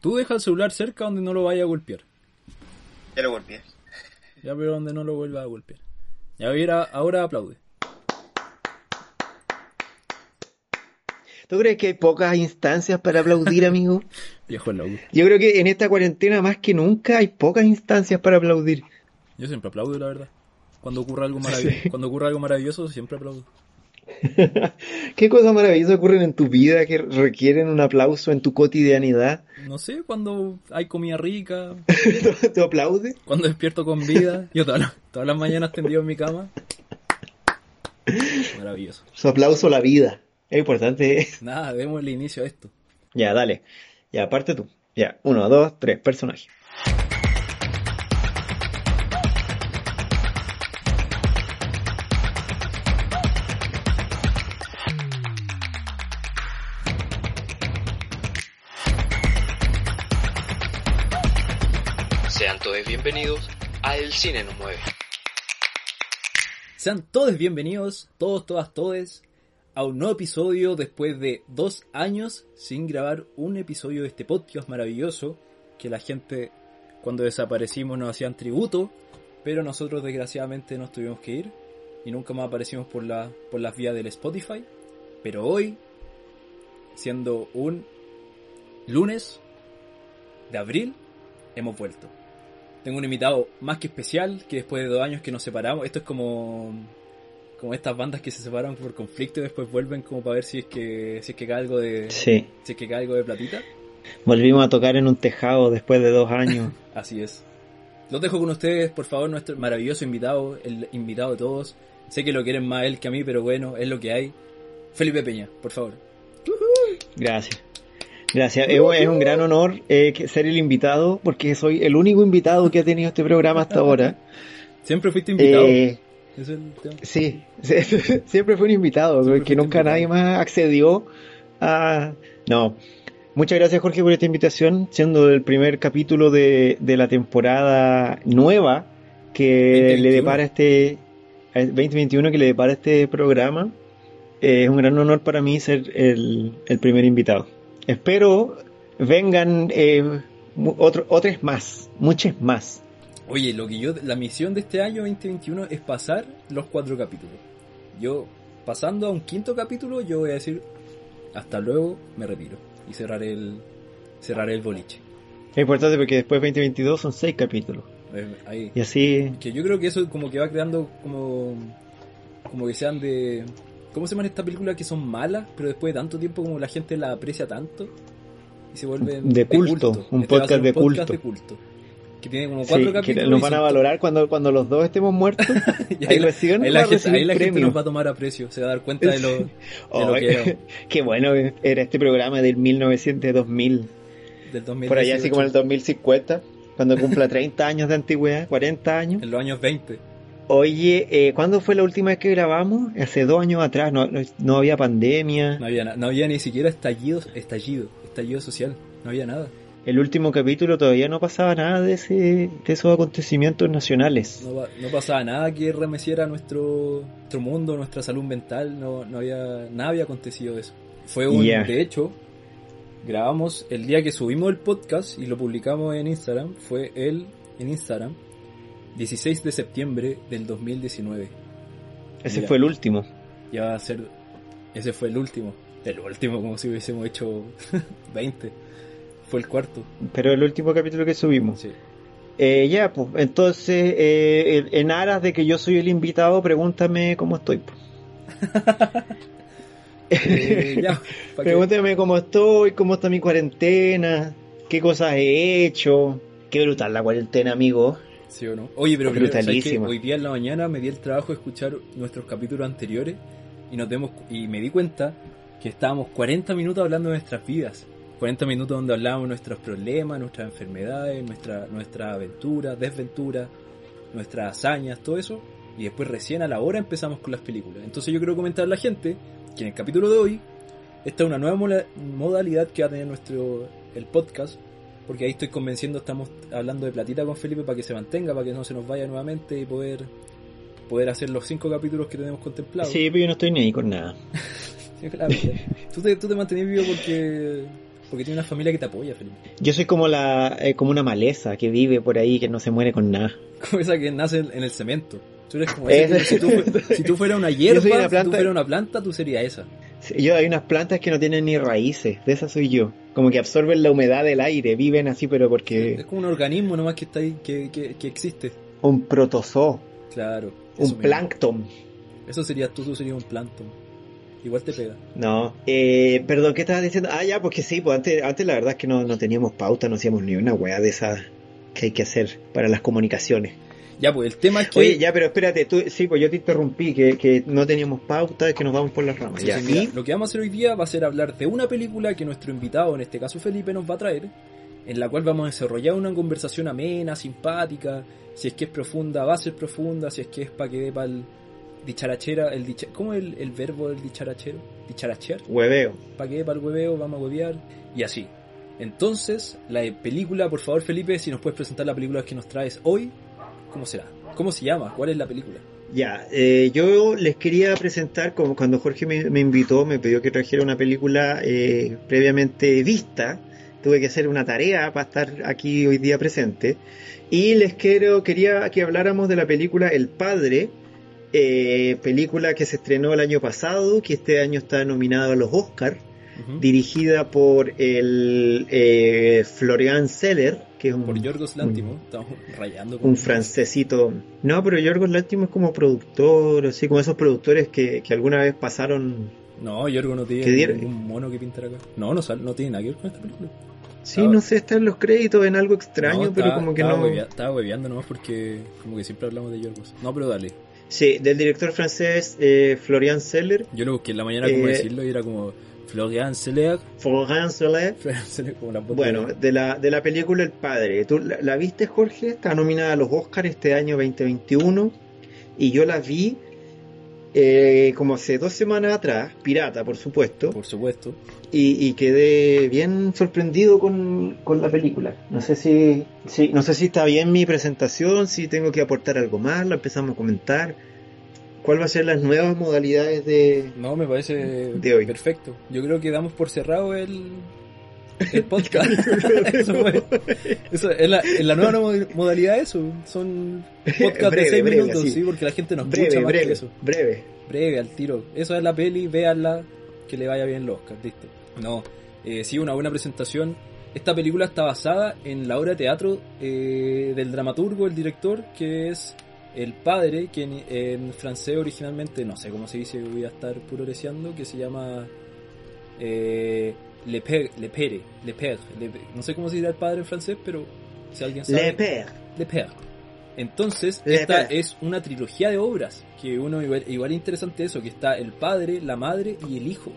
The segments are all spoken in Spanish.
Tú deja el celular cerca donde no lo vaya a golpear. Ya lo golpeé. Ya, pero donde no lo vuelva a golpear. Ya, mira, ahora aplaude. ¿Tú crees que hay pocas instancias para aplaudir, amigo? Viejo loco. Yo creo que en esta cuarentena más que nunca hay pocas instancias para aplaudir. Yo siempre aplaudo, la verdad. Cuando ocurre algo maravilloso, cuando ocurre algo maravilloso siempre aplaudo. ¿Qué cosas maravillosas ocurren en tu vida que requieren un aplauso en tu cotidianidad? No sé, cuando hay comida rica, ¿Te aplaudes? cuando despierto con vida. Yo todas las, todas las mañanas tendido en mi cama. Maravilloso. Su aplauso a la vida. Es importante. Nada, demos el inicio a esto. Ya, dale. Ya, aparte tú. Ya, uno, dos, tres, personaje. A El Cine nos mueve. Sean todos bienvenidos, todos, todas, todes, a un nuevo episodio después de dos años sin grabar un episodio de este podcast maravilloso que la gente cuando desaparecimos nos hacían tributo, pero nosotros desgraciadamente nos tuvimos que ir y nunca más aparecimos por, la, por las vías del Spotify. Pero hoy, siendo un lunes de abril, hemos vuelto. Tengo un invitado más que especial, que después de dos años que nos separamos, esto es como como estas bandas que se separan por conflicto y después vuelven como para ver si es que si es que cae algo de Sí. si es que cae algo de platita. Volvimos a tocar en un tejado después de dos años. Así es. Los dejo con ustedes, por favor, nuestro maravilloso invitado, el invitado de todos. Sé que lo quieren más él que a mí, pero bueno, es lo que hay. Felipe Peña, por favor. Gracias. Gracias. Es, es un gran honor eh, ser el invitado porque soy el único invitado que ha tenido este programa hasta ahora. Siempre fuiste invitado. Eh, Ese es el tema. sí, siempre fue un invitado Siempre porque nunca invitado. nadie más accedió a... No. Muchas gracias Jorge por esta invitación, siendo el primer capítulo de, de la temporada nueva que 2021. le depara este eh, 2021 que le depara este programa. Eh, es un gran honor para mí ser el, el primer invitado. Espero vengan eh, otro- otros más, muchos más. Oye, lo que yo, la misión de este año 2021 es pasar los cuatro capítulos. Yo, pasando a un quinto capítulo, yo voy a decir, hasta luego, me retiro. Y cerraré el, cerraré el boliche. Es importante porque después de 2022 son seis capítulos. Eh, Ahí. Y así, Que yo creo que eso como que va creando como, como que sean de... ¿Cómo se llaman estas películas que son malas, pero después de tanto tiempo como la gente la aprecia tanto? Y se vuelven De culto, un Este va a ser podcast de podcast culto. de culto. Que tiene como sí, cuatro que capítulos. nos y van a valorar cuando, cuando los dos estemos muertos. y ahí ahí, reciben ahí la gente, ahí la gente premio. nos va a tomar aprecio, se va a dar cuenta de lo, de lo Oh, que era qué bueno era este programa del 1900 2000. del 2018. Por allá así como en el 2050, cuando cumpla 30 años de antigüedad, 40 años. En los años 20. Oye, eh, ¿cuándo fue la última vez que grabamos? Hace dos años atrás, no, no, había pandemia. No había, no había ni siquiera estallido, estallido, estallido social. No había nada. El último capítulo todavía no pasaba nada de, ese, de esos acontecimientos nacionales. No, no pasaba nada que remeciera nuestro, nuestro mundo, nuestra salud mental, no, no había, nada había acontecido de eso. Fue un, de hecho, grabamos el día que subimos el podcast y lo publicamos en Instagram, fue el, en Instagram, 16 de septiembre del 2019. Ese Mira. fue el último. Ya va a ser, ese fue el último, el último como si hubiésemos hecho 20. Fue el cuarto, Pero el último capítulo que subimos. sí. Eh, ya, pues, entonces, eh, en- aras de que yo soy el invitado, pregúntame cómo estoy. pues. Eh, ya, Pregúntame cómo estoy, cómo está mi cuarentena, qué cosas he hecho. Qué brutal la cuarentena, amigo. ¿Sí o no? Oye, pero primero, ¿sabes? Brutalísima. hoy día en la mañana me di el trabajo de escuchar nuestros capítulos anteriores y nos demos, y me di cuenta que estábamos 40 minutos hablando de nuestras vidas. 40 minutos donde hablábamos de nuestros problemas, nuestras enfermedades, nuestra, nuestra aventura, desventura, nuestras hazañas, todo eso. Y después recién a la hora empezamos con las películas. Entonces yo quiero comentar a la gente que en el capítulo de hoy, esta es una nueva modalidad que va a tener nuestro el podcast. Porque ahí estoy convenciendo, estamos hablando de platita con Felipe para que se mantenga, para que no se nos vaya nuevamente y poder poder hacer los cinco capítulos que tenemos contemplados. Sí, pero yo no estoy ni ahí con nada. Sí, claro. tú, te, tú te vivo porque Porque tiene una familia que te apoya, Felipe. Yo soy como la eh, como una maleza que vive por ahí, que no se muere con nada. Como esa que nace en el cemento. Tú eres como Esa- ese, si, tú, si tú fueras una hierba, una si tú fueras una planta, tú serías esa. Yo hay unas plantas que no tienen ni raíces, de esas soy yo. Como que absorben la humedad del aire, viven así, pero Es porque como un organismo nomás que está ahí, que, que, que existe. un protozoo, Claro. un plancton. Eso serías tú, tú serías un plancton. Igual te pega. No, eh, perdón, ¿qué estabas diciendo? Ah, ya, porque sí, pues antes, antes la verdad es que no, no teníamos pauta, no hacíamos ni una weá de esas que hay que hacer para las comunicaciones. Ya, pues el tema es que... Oye, ya, pero espérate, tú, sí, pues yo te interrumpí, que, que no teníamos pauta, que nos vamos por las ramas. Sí, ya, sí, mira, ¿y? lo que vamos a hacer hoy día va a ser hablar de una película que nuestro invitado, en este caso Felipe, nos va a traer, en la cual vamos a desarrollar una conversación amena, simpática, si es que es profunda, va a ser profunda, si es que es para que dé para el dicharachera, el dicha- ¿cómo es el, el verbo del dicharachero? Dicharachear, Hueveo. para que dé para el hueveo, vamos a huevear, y así. Entonces, la película, por favor Felipe, si nos puedes presentar la película que nos traes hoy, ¿cómo será? ¿Cómo se llama? ¿Cuál es la película? Ya, eh, yo les quería presentar, como cuando Jorge me, invitó, me pidió que trajera una película eh, previamente vista, tuve que hacer una tarea para estar aquí hoy día presente, y les quiero, quería que habláramos de la película El Padre, eh, película que se estrenó el año pasado, que este año está nominada a los Dirigida por el eh, Florian Seller, que es un, Por Yorgos Lantimos, estamos rayando. con- un francesito. No, pero Yorgos Lanthimos es como productor, así como esos productores que, que alguna vez pasaron. No, Yorgo no tiene ningún mono que pintar acá. No, no, no tiene nada que ver con esta película. Sí, no sé, están los créditos en algo extraño, No, pero estaba- como que estaba no. huevea- estaba hueveando nomás porque como que siempre hablamos de Yorgos. No, pero dale. Sí, del director francés eh, Florian Seller. Yo lo busqué en la mañana como Eh, decirlo y era como Florian Seller. Florian Seller. Florian Seller como la voz Bueno, de- de la, de la película El Padre. ¿Tú la, la viste, Jorge? Está nominada a los Oscars este año 2021. Y yo la vi eh, como hace dos semanas atrás, pirata, por supuesto. por supuesto. y, y quedé bien sorprendido con, con la película. No sé si, si, no sé si está bien mi presentación, si tengo que aportar algo más, la empezamos a comentar. ¿Cuál va a ser las nuevas modalidades de... No, me parece De hoy. perfecto. Yo creo que damos por cerrado el, el podcast. eso, fue- eso es, la, es la nueva mo- modalidad eso. Son podcast Breve, de 6 breve, minutos, sí, porque la gente nos escucha Breve, más que breve, eso. breve. breve al tiro. Eso es la peli, véanla, que le vaya bien los Oscar, listo. No, eh, sí, una buena presentación. Esta película está basada en la obra de teatro eh, del dramaturgo, el director, que es el padre, que en, francés originalmente, no sé cómo se dice, voy a estar puroreseando, que se llama eh, Le Père, Le Père, Le Père, Le- no sé cómo se dirá el padre en francés, pero si alguien sabe. Le Père. Le Père. Entonces, Le esta Père. es una trilogía de obras, que uno igual, igual interesante eso, que está el padre, la madre y el hijo.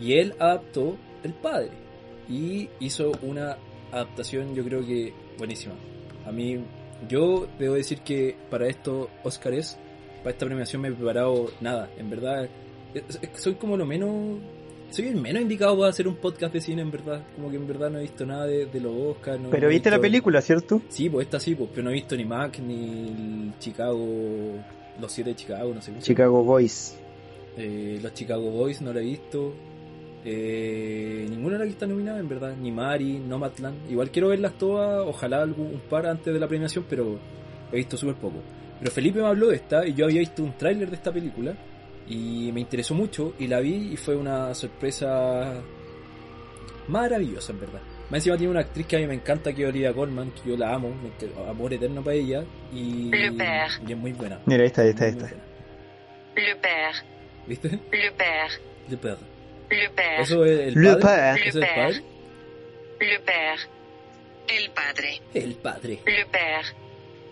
Y él adaptó el padre. Y hizo una adaptación, yo creo que buenísima. A mí, yo debo decir que para estos Óscares, para esta premiación me he preparado nada. En verdad, soy como lo menos... Soy el menos indicado para hacer un podcast de cine, en verdad. Como que en verdad no he visto nada de, de los Oscars. no- Pero viste la película, ¿cierto? Sí, pues esta sí, pues, pero no he visto ni Mac ni Chicago, los siete de Chicago, no sé. Chicago Boys. Eh, los Chicago Boys no la he visto. Eh, ninguna de las que está nominada, en verdad. Ni Mari, Nomadland. Igual quiero verlas todas, ojalá algún, un par antes de la premiación, pero he visto súper poco. Pero Felipe me habló de esta y yo había visto un tráiler de esta película y me interesó mucho y la vi y fue una sorpresa maravillosa, en verdad. Más encima tiene una actriz que a mí me encanta, que es Olivia Colman, que yo la amo, amor eterno para ella y, y es muy buena. Mira, ahí está, ahí está, ahí Muy está. buena. Le père, ¿Viste? le père, Le Père. Le père, Eso es el Le padre. Père. ¿Eso es el padre? le père. El padre, El padre. le père,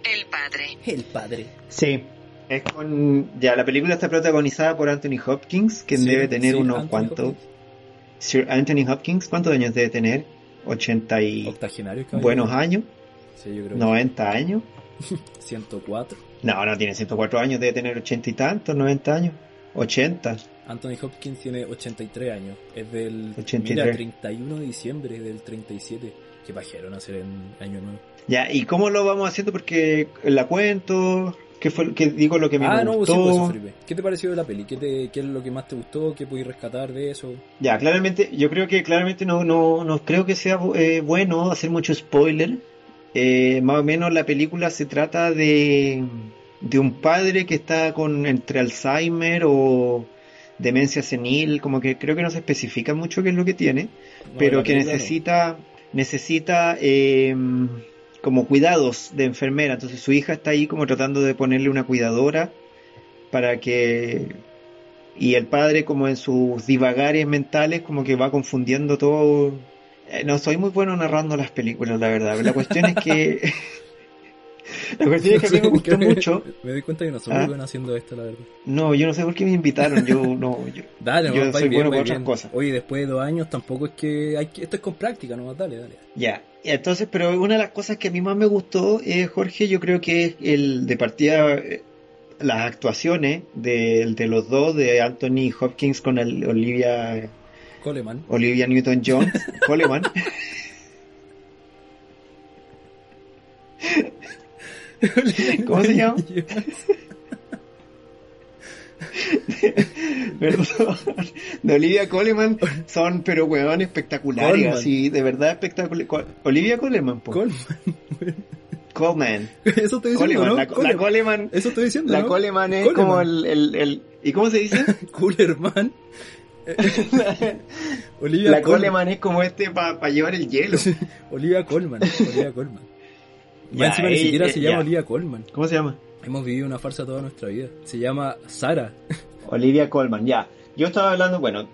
el padre. El padre. Sí. Es con... Ya, la película está protagonizada por Anthony Hopkins, que Sí, debe tener sí, unos Anthony cuantos... Hopkins. Sir Anthony Hopkins, ¿cuántos años debe tener? 80 y... Buenos años, Sí, yo creo que 90 años. 104. No, no tiene 104 años, debe tener 80 y tantos, 90 años. 80. Anthony Hopkins tiene 83 años. Es del 83. Mira, 31 de diciembre del 37. Qué pajero nacer en Año Nuevo. Ya, ¿y cómo lo vamos haciendo? Porque la cuento, ¿Qué fue qué digo lo que me ah, no, sí, gustó? pues, eso, Felipe. ¿Qué te pareció de la peli? ¿Qué, te, ¿Qué es lo que más te gustó? ¿Qué pudiste rescatar de eso? Ya, claramente, yo creo que claramente no, no, no creo que sea eh, bueno hacer mucho spoiler. Eh, más o menos la película se trata de, de un padre que está con entre Alzheimer o demencia senil, como que creo que no se especifica mucho qué es lo que tiene, No, pero que necesita necesita eh, como cuidados de enfermera. Entonces su hija está ahí como tratando de ponerle una cuidadora para que y el padre como en sus divagares mentales como que va confundiendo todo. Eh, No soy muy bueno narrando las películas, la verdad. La cuestión es que la cuestión es que a mí me gustó mucho. Me doy cuenta que no soy Ah. muy bueno haciendo esto, la verdad. No, yo no sé por qué me invitaron. Yo no. Yo, Dale, Yo soy bien, bueno para otras cosas. Oye, después de dos años tampoco es que hay que... Esto es con práctica, no dale, dale. Ya, entonces, pero una de las cosas que a mí más me gustó, eh, Jorge, yo creo que es el de partida eh, las actuaciones de, de los dos, de Anthony Hopkins con el Olivia Coleman. Olivia Newton-John, Coleman. ¿Cómo se llama? Perdón, de Olivia Coleman son, pero weón, espectaculares, Colman. así, de verdad espectacular. Olivia Coleman, po. Coleman. Coleman. Eso estoy diciendo, Coleman, ¿no? la, la Coleman. Coleman, Eso estoy diciendo, la ¿no? Coleman es Coleman. como el, el, el- ¿y cómo se dice? Coolerman. Olivia la. Coleman es como este para llevar el hielo. Olivia Colman. Olivia Colman. Ya, encima ni eh, siquiera eh, se llama ya. Olivia Colman. ¿Cómo se llama? Hemos vivido una farsa toda nuestra vida. Se llama Sara. Olivia Colman, ya. Yo estaba hablando, bueno,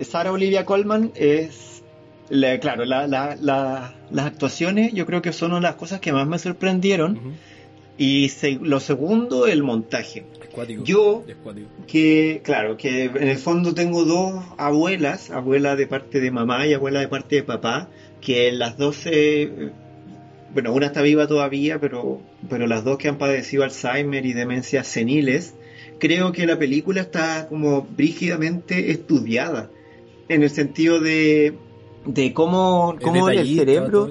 Sara Olivia Colman es, la- claro, la- la- la- las actuaciones yo creo que son una de las cosas que más me sorprendieron. Y se- lo segundo, el montaje. Es cuático. Yo-. Que, claro, que en el fondo tengo dos abuelas, abuela de parte de mamá y abuela de parte de papá, que las dos se... Bueno, una está viva todavía, pero, pero las dos que han padecido Alzheimer y demencias seniles, creo que la película está como brígidamente estudiada, en el sentido de, de cómo, cómo el cerebro...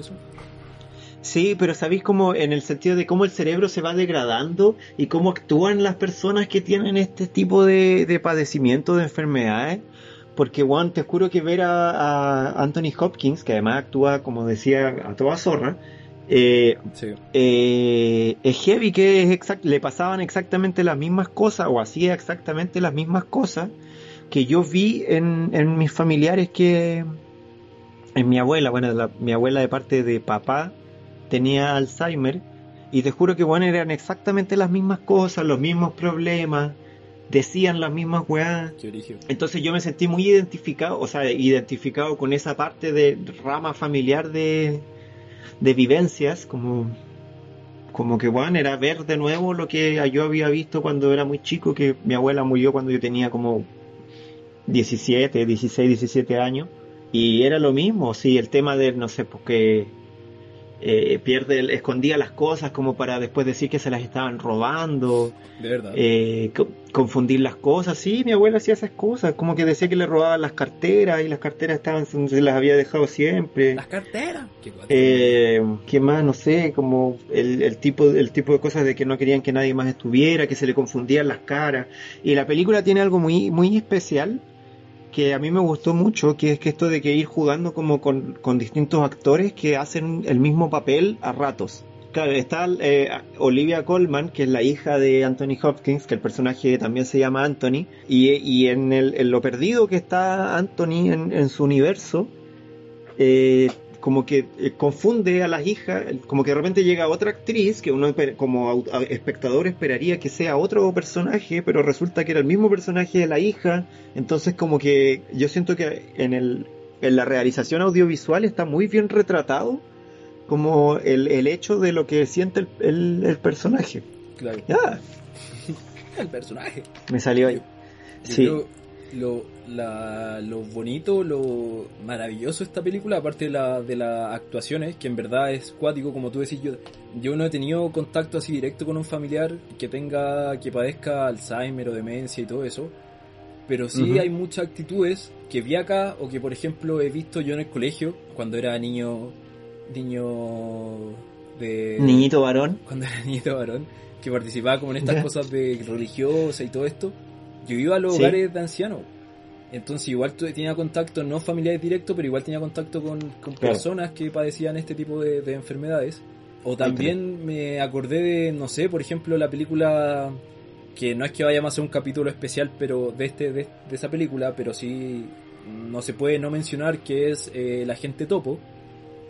Sí, pero sabéis cómo en el sentido de cómo el cerebro se va degradando y cómo actúan las personas que tienen este tipo de, de padecimiento, de enfermedades. Porque, Juan, te juro que ver a, a Anthony Hopkins, que además actúa, como decía, a toda zorra, eh, Sí. eh, es heavy que es exact- le pasaban exactamente las mismas cosas o hacía exactamente las mismas cosas que yo vi en, en mis familiares que en mi abuela, bueno, la- mi abuela de parte de papá tenía Alzheimer y te juro que bueno eran exactamente las mismas cosas, los mismos problemas, decían las mismas weas. Entonces yo me sentí muy identificado, o sea, identificado con esa parte de rama familiar de, de vivencias, como, como que bueno, era ver de nuevo lo que yo había visto cuando era muy chico, que mi abuela murió cuando yo tenía como 17, 16, 17 años, y era lo mismo, sí, el tema de, no sé, porque eh, pierde, el- escondía las cosas como para después decir que se las estaban robando, De verdad. eh, co- confundir las cosas. Sí, mi abuela hacía esas cosas, como que decía que le robaban las carteras y las carteras estaban, se las había dejado siempre. Las carteras. Qué. Eh, ¿Qué más? No sé, como el, el tipo, el tipo de cosas de que no querían que nadie más estuviera, que se le confundían las caras. Y la película tiene algo muy, muy especial que a mí me gustó mucho, que es que esto de que ir jugando como con, distintos actores que hacen el mismo papel a ratos. Claro, está eh, Olivia Colman, que es la hija de Anthony Hopkins, que el personaje también se llama Anthony, y, en, el, lo perdido que está Anthony en, en su universo, eh, como que eh, confunde a las hijas, como que de repente llega otra actriz que uno como espectador esperaría que sea otro personaje, pero resulta que era el mismo personaje de la hija, entonces como que yo siento que en el en la realización audiovisual está muy bien retratado como el, el hecho de lo que siente el, el- el personaje. Claro. El personaje. me salió ahí. Yo Sí. creo lo, la- lo bonito, lo maravilloso de esta película, aparte de, la, de las actuaciones, que en verdad es cuático, como tú decís, yo, yo no he tenido contacto así directo con un familiar que tenga, que padezca Alzheimer o demencia y todo eso, pero sí hay muchas actitudes que vi acá o que por ejemplo he visto yo en el colegio cuando era niño, niño de Niñito varón. cuando era niñito varón, que participaba como en estas cosas de religiosas y todo esto, yo iba a los Sí. hogares de ancianos. Entonces igual tenía contacto, no familiares directos, pero igual tenía contacto con, con Claro. personas que padecían este tipo de, de enfermedades. O también me acordé de, no sé, por ejemplo, la película que no es que vayamos a hacer un capítulo especial, pero de este de, de esa película, pero sí no se puede no mencionar que es eh, La gente topo,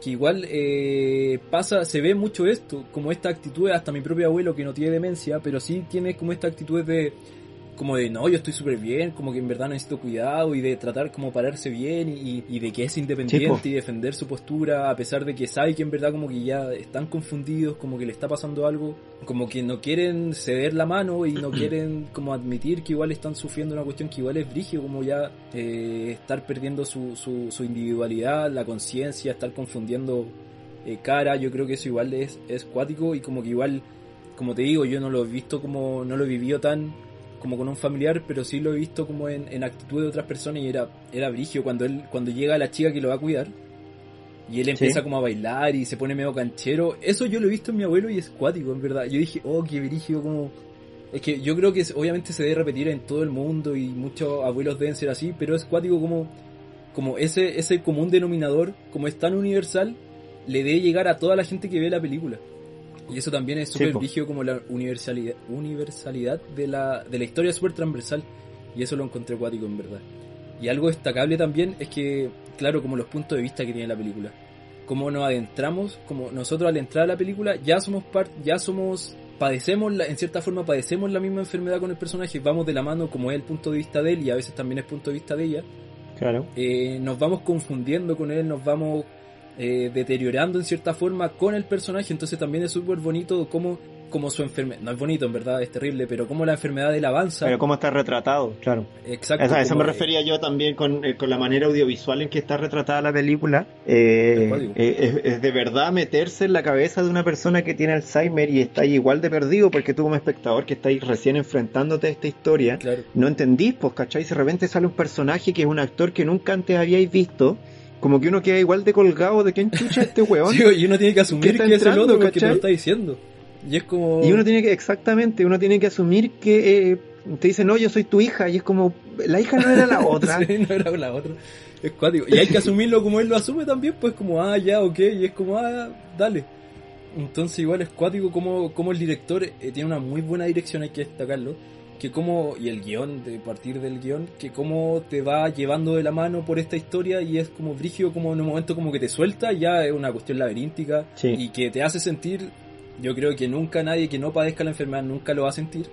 que igual eh, pasa, se ve mucho esto, como esta actitud, hasta mi propio abuelo que no tiene demencia, pero sí tiene como esta actitud de como de no, yo estoy súper bien, como que en verdad necesito cuidado y de tratar como pararse bien y, y de que es independiente Sí, y defender su postura a pesar de que sabe que en verdad como que ya están confundidos, como que le está pasando algo, como que no quieren ceder la mano y no quieren como admitir que igual están sufriendo una cuestión que igual es brigio, como ya eh, estar perdiendo su, su, su individualidad, la conciencia, estar confundiendo eh, cara, yo creo que eso igual es, es cuático y como que igual, como te digo, yo no lo he visto como, no lo he vivido tan como con un familiar, pero sí lo he visto como en, en actitud de otras personas y era, era brigio cuando él, cuando llega la chica que lo va a cuidar y él empieza Sí. como a bailar y se pone medio canchero, eso yo lo he visto en mi abuelo y es cuático, en verdad. Yo dije, oh, qué brigio, como... Es que yo creo que es- obviamente se debe repetir en todo el mundo y muchos abuelos deben ser así, pero es cuático como, como ese, ese común denominador, como es tan universal, le debe llegar a toda la gente que ve la película. Y eso también es Sí, súper brígido como la universalidad, universalidad de la, de la historia súper transversal. Y eso lo encontré cuático en verdad. Y algo destacable también es que, claro, como los puntos de vista que tiene la película. Como nos adentramos, como nosotros al entrar a la película ya somos parte, ya somos, padecemos, la, en cierta forma padecemos la misma enfermedad con el personaje, vamos de la mano como es el punto de vista de él y a veces también es punto de vista de ella Claro. eh, nos vamos confundiendo con él, nos vamos eh, deteriorando en cierta forma con el personaje, entonces también es súper bonito como, como su enfermedad, no es bonito en verdad, es terrible, pero como la enfermedad de él avanza. Pero cómo está retratado, claro. Exacto. Eso, a eso me refería yo también con, eh, con la manera audiovisual en que está retratada la película. Eh, eh, es, es de verdad meterse en la cabeza de una persona que tiene Alzheimer y está ahí igual de perdido porque tú como espectador que estáis recién enfrentándote a esta historia, Claro. no entendís, pues, ¿cachai? Si de repente sale un personaje que es un actor que nunca antes habíais visto, como que uno queda igual de colgado de quién chucha este weón. Sí, y uno tiene que asumir ¿Qué está que es el otro porque te lo está diciendo. Y es como... Y uno tiene que, exactamente, uno tiene que asumir que eh, te dice, no, yo soy tu hija, y es como, la hija no era la otra. Sí, no era la otra. Es cuático. Y hay que asumirlo como él lo asume también, pues como, ah, ya, ok, y es como, ah, dale. Entonces igual es cuático como, como el director eh, tiene una muy buena dirección, hay que destacarlo. Que como, y el guion, de partir del guion, que como te va llevando de la mano por esta historia y es como brígido, como en un momento como que te suelta, ya es una cuestión laberíntica Sí. y que te hace sentir, yo creo que nunca nadie que no padezca la enfermedad nunca lo va a sentir,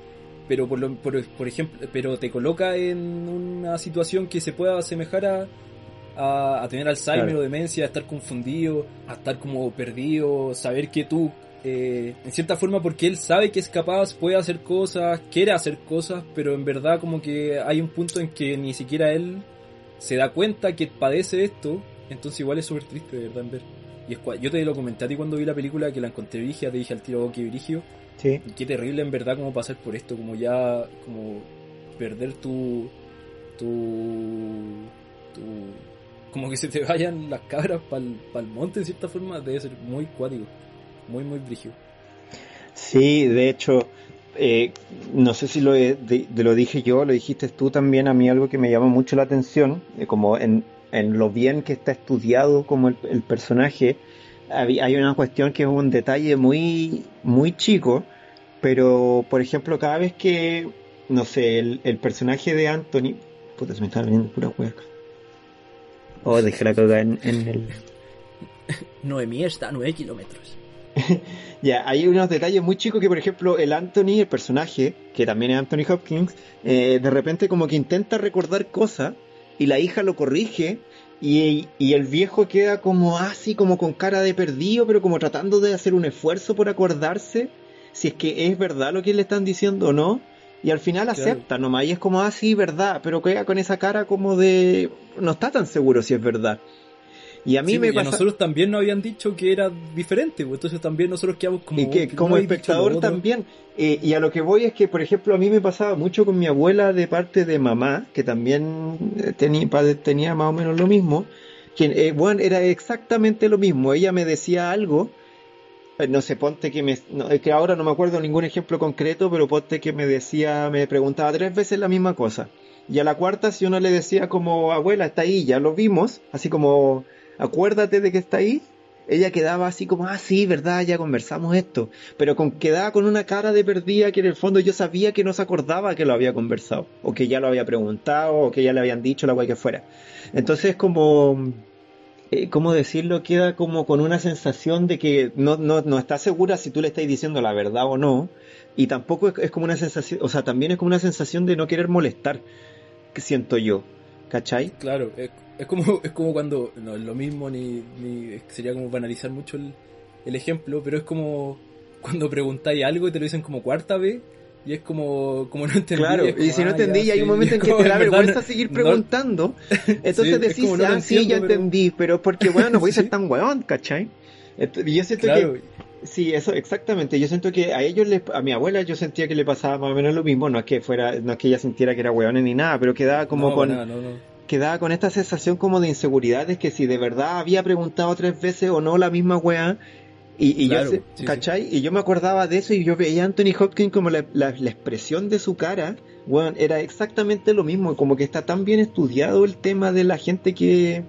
pero por, lo, por, por ejemplo, pero te coloca en una situación que se pueda asemejar a, a, a tener Alzheimer Claro. o demencia, a estar confundido, a estar como perdido, saber que tú, eh, en cierta forma, porque él sabe que es capaz, puede hacer cosas, quiere hacer cosas, pero en verdad como que hay un punto en que ni siquiera él se da cuenta que padece esto, entonces igual es súper triste, de verdad, en ver. Y es yo te lo comenté a ti cuando vi la película que la encontré vigia, te dije al tiro, oh, qué virigio. Sí. Y qué terrible en verdad como pasar por esto, como ya, como perder tu, tu, tu, como que se te vayan las cabras para el monte de cierta forma, debe ser muy cuático, muy, muy brígido. Sí, de hecho, eh, no sé si lo, he- de- de lo dije yo, lo dijiste tú también, a mí algo que me llama mucho la atención, eh, como en, en lo bien que está estudiado como el, el personaje, hay, hay una cuestión que es un detalle muy, muy chico, pero por ejemplo, cada vez que, no sé, el, el personaje de Anthony, puta, se me está viniendo pura hueá acá. Oh, dejé la cagada en, en el... Noemí está a 9 kilómetros. Ya, hay unos detalles muy chicos que, por ejemplo, el Anthony, el personaje, que también es Anthony Hopkins, eh, de repente como que intenta recordar cosas y la hija lo corrige y, y el viejo queda como así, como con cara de perdido, pero como tratando de hacer un esfuerzo por acordarse si es que es verdad lo que le están diciendo o no. Y al final Claro. acepta nomás y es como, ah, sí, verdad, pero queda con esa cara como de... No está tan seguro si es verdad. Y a mí Sí, me y a pasa... nosotros también nos habían dicho que era diferente, pues, entonces también nosotros quedamos como... y que "Oh, como espectador lo otro". también. Eh, y a lo que voy es que, por ejemplo, a mí me pasaba mucho con mi abuela de parte de mamá, que también eh, tenía, tenía más o menos lo mismo. Que, eh, bueno, era exactamente lo mismo. Ella me decía algo eh, no sé, ponte que me, no, que ahora no me acuerdo ningún ejemplo concreto, pero ponte que me decía, me preguntaba tres veces la misma cosa. Y a la cuarta, si uno le decía como, abuela, está ahí, ya lo vimos, así como, acuérdate de que está ahí, ella quedaba así como, ah, sí, verdad, ya conversamos esto. Pero con, quedaba con una cara de perdida que en el fondo yo sabía que no se acordaba que lo había conversado, o que ya lo había preguntado, o que ya le habían dicho la guay que fuera. Entonces, como, eh, ¿cómo decirlo? Queda como con una sensación de que no, no, no está segura si tú le estás diciendo la verdad o no. Y tampoco es, es como una sensación, o sea, también es como una sensación de no querer molestar, que siento yo. ¿Cachai? Claro, es, es como es como cuando, no es lo mismo, ni, ni sería como banalizar mucho el, el ejemplo, pero es como cuando preguntáis algo y te lo dicen como cuarta vez. Y es como, como no entendí. Claro, es como, y si no ah, entendí, ya, y hay un momento en que te da vergüenza no- seguir no- preguntando. Entonces Sí, decís, no ah, sí, ya pero- entendí, pero porque, bueno, no voy a ser tan weón, ¿cachai? Y yo siento Claro, que, sí, eso, exactamente, yo siento que a ellos, les, a mi abuela, yo sentía que le pasaba más o menos lo mismo, no es que fuera, no es que ella sintiera que era weón ni nada, pero quedaba como no, con, nada, no, no. quedaba con esta sensación como de inseguridad de que si de verdad había preguntado tres veces o no la misma weá, y, y Claro, yo, sí. ¿cachai? Y yo me acordaba de eso y yo veía a Anthony Hopkins como la, la- la expresión de su cara, weón, era exactamente lo mismo, como que está tan bien estudiado el tema de la gente que...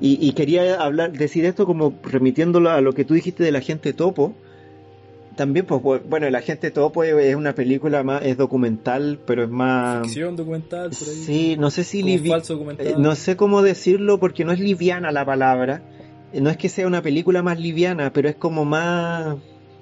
Y, y quería hablar, decir esto como remitiéndolo a lo que tú dijiste de la gente topo. También, pues, bueno, la gente topo es es una película más, es documental, pero es más... Ficción documental, por ahí. Sí, no sé si livi- falso documental. eh, no sé cómo decirlo porque no es liviana la palabra. Eh, No es que sea una película más liviana, pero es como más...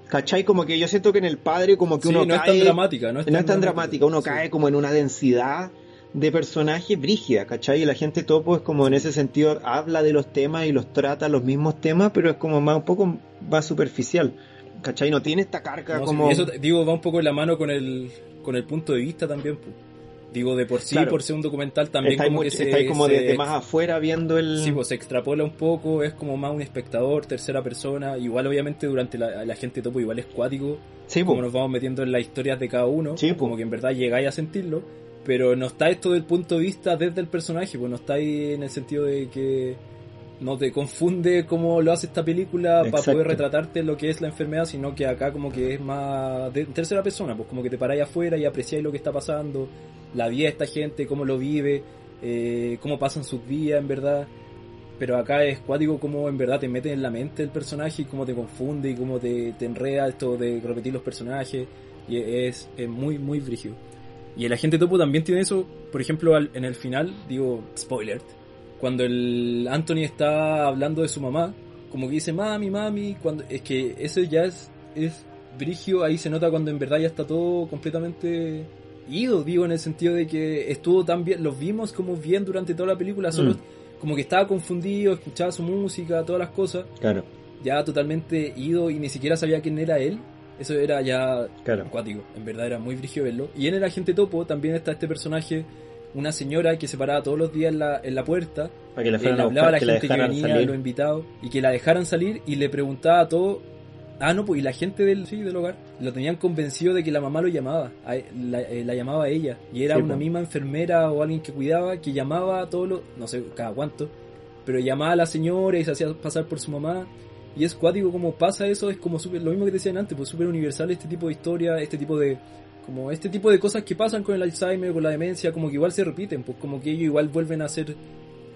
¿Cachai? Como que yo siento que en el padre como que Sí, uno no es cae... tan dramática, no es no es tan dramática, uno Sí. cae como en una densidad de personaje brígida, ¿cachai? Y la gente topo es como en ese sentido habla de los temas y los trata los mismos temas, pero es como más un poco más superficial, ¿cachai? No tiene esta carga No, como... eso, digo, va un poco en la mano con el, con el punto de vista también. Digo, de por sí, Claro. por ser un documental, también Estáis como mucho- que se... como se- desde más afuera viendo el... Sí, pues se extrapola un poco, es como más un espectador, tercera persona. Igual, obviamente, durante la, la gente topo, igual es cuático, Sí, po. como nos vamos metiendo en las historias de cada uno, Sí, po. como que en verdad llegáis a sentirlo, pero no está esto del punto de vista desde el personaje, pues no está ahí en el sentido de que no te confunde cómo lo hace esta película para poder retratarte lo que es la enfermedad, sino que acá como que es más de tercera persona, pues como que te paráis afuera y apreciáis lo que está pasando, la vida de esta gente, cómo lo vive, eh, cómo pasan sus días en verdad. Pero acá es cuático como en verdad te mete en la mente el personaje y cómo te confunde y cómo te, te enreda esto de repetir los personajes. Y es, es muy, muy brígido. Y el agente topo también tiene eso, por ejemplo, al- en el final, digo, spoiler, cuando el Anthony está hablando de su mamá, como que dice mami, mami, cuando es que eso ya es, es brigio, ahí se nota cuando en verdad ya está todo completamente ido, digo, en el sentido de que estuvo tan bien, los vimos como bien durante toda la película, solo Mm. como que estaba confundido, escuchaba su música, todas las cosas, Claro, ya totalmente ido y ni siquiera sabía quién era él. Eso era ya claro. acuático, en verdad era muy brígido verlo. Y en el agente topo también está este personaje, una señora que se paraba todos los días en la, en la puerta, Para que eh, le hablaba a buscar, la que la gente que venía, a los invitados, y que la dejaran salir y le preguntaba a todo. Ah, no, pues y la gente del, sí, del hogar lo tenían convencido de que la mamá lo llamaba, a- la, eh, la llamaba a ella, y era Sí, una misma enfermera o alguien que cuidaba que llamaba a todos los, no sé cada cuánto, pero llamaba a la señora y se hacía pasar por su mamá. Y es cuático como pasa eso, es como súper, lo mismo que decían antes, pues súper universal este tipo de historia, este tipo de, como este tipo de cosas que pasan con el Alzheimer, con la demencia, como que igual se repiten, pues como que ellos igual vuelven a ser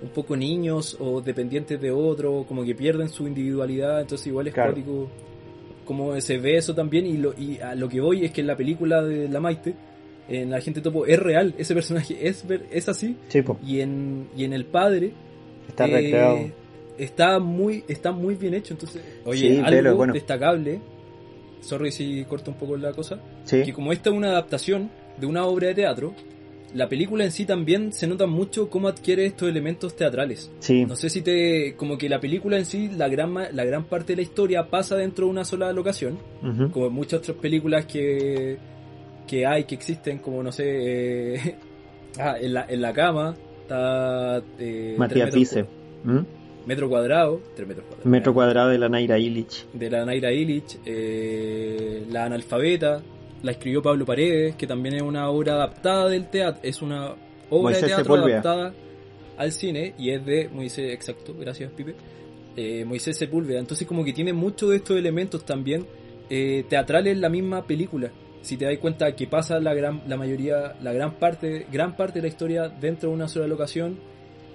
un poco niños o dependientes de otro, como que pierden su individualidad, entonces igual es Claro. cuático como se ve eso también y lo, y a lo que voy es que en la película de La Maite, en La Gente Topo es real, ese personaje es, ver- es así y en, y en El Padre Está eh, recreado. Está muy, está muy bien hecho, entonces, oye, Sí, algo bueno. destacable, sorry si corto un poco la cosa, Sí, que como esta es una adaptación de una obra de teatro, la película en sí también se nota mucho cómo adquiere estos elementos teatrales. sí. No sé si te, como que la película en sí, la gran, ma- la gran parte de la historia pasa dentro de una sola locación, como en muchas otras películas que, que hay, que existen, como no sé, eh, ah, en la, en la cama está eh, Matías metros, ¿Mm? Metro cuadrado, tres metros cuadrados. Metro cuadrado de la Naira Illich. de la Naira Illich, eh, La analfabeta, la escribió Pablo Paredes, que también es una obra adaptada del teatro, es una obra Moisés de teatro adaptada al cine y es de Moisés, exacto, gracias Pipe. eh, Moisés Sepúlveda. Entonces como que tiene muchos de estos elementos también eh, teatrales en la misma película. Si te das cuenta que pasa la gran, la mayoría, la gran parte, gran parte de la historia dentro de una sola locación,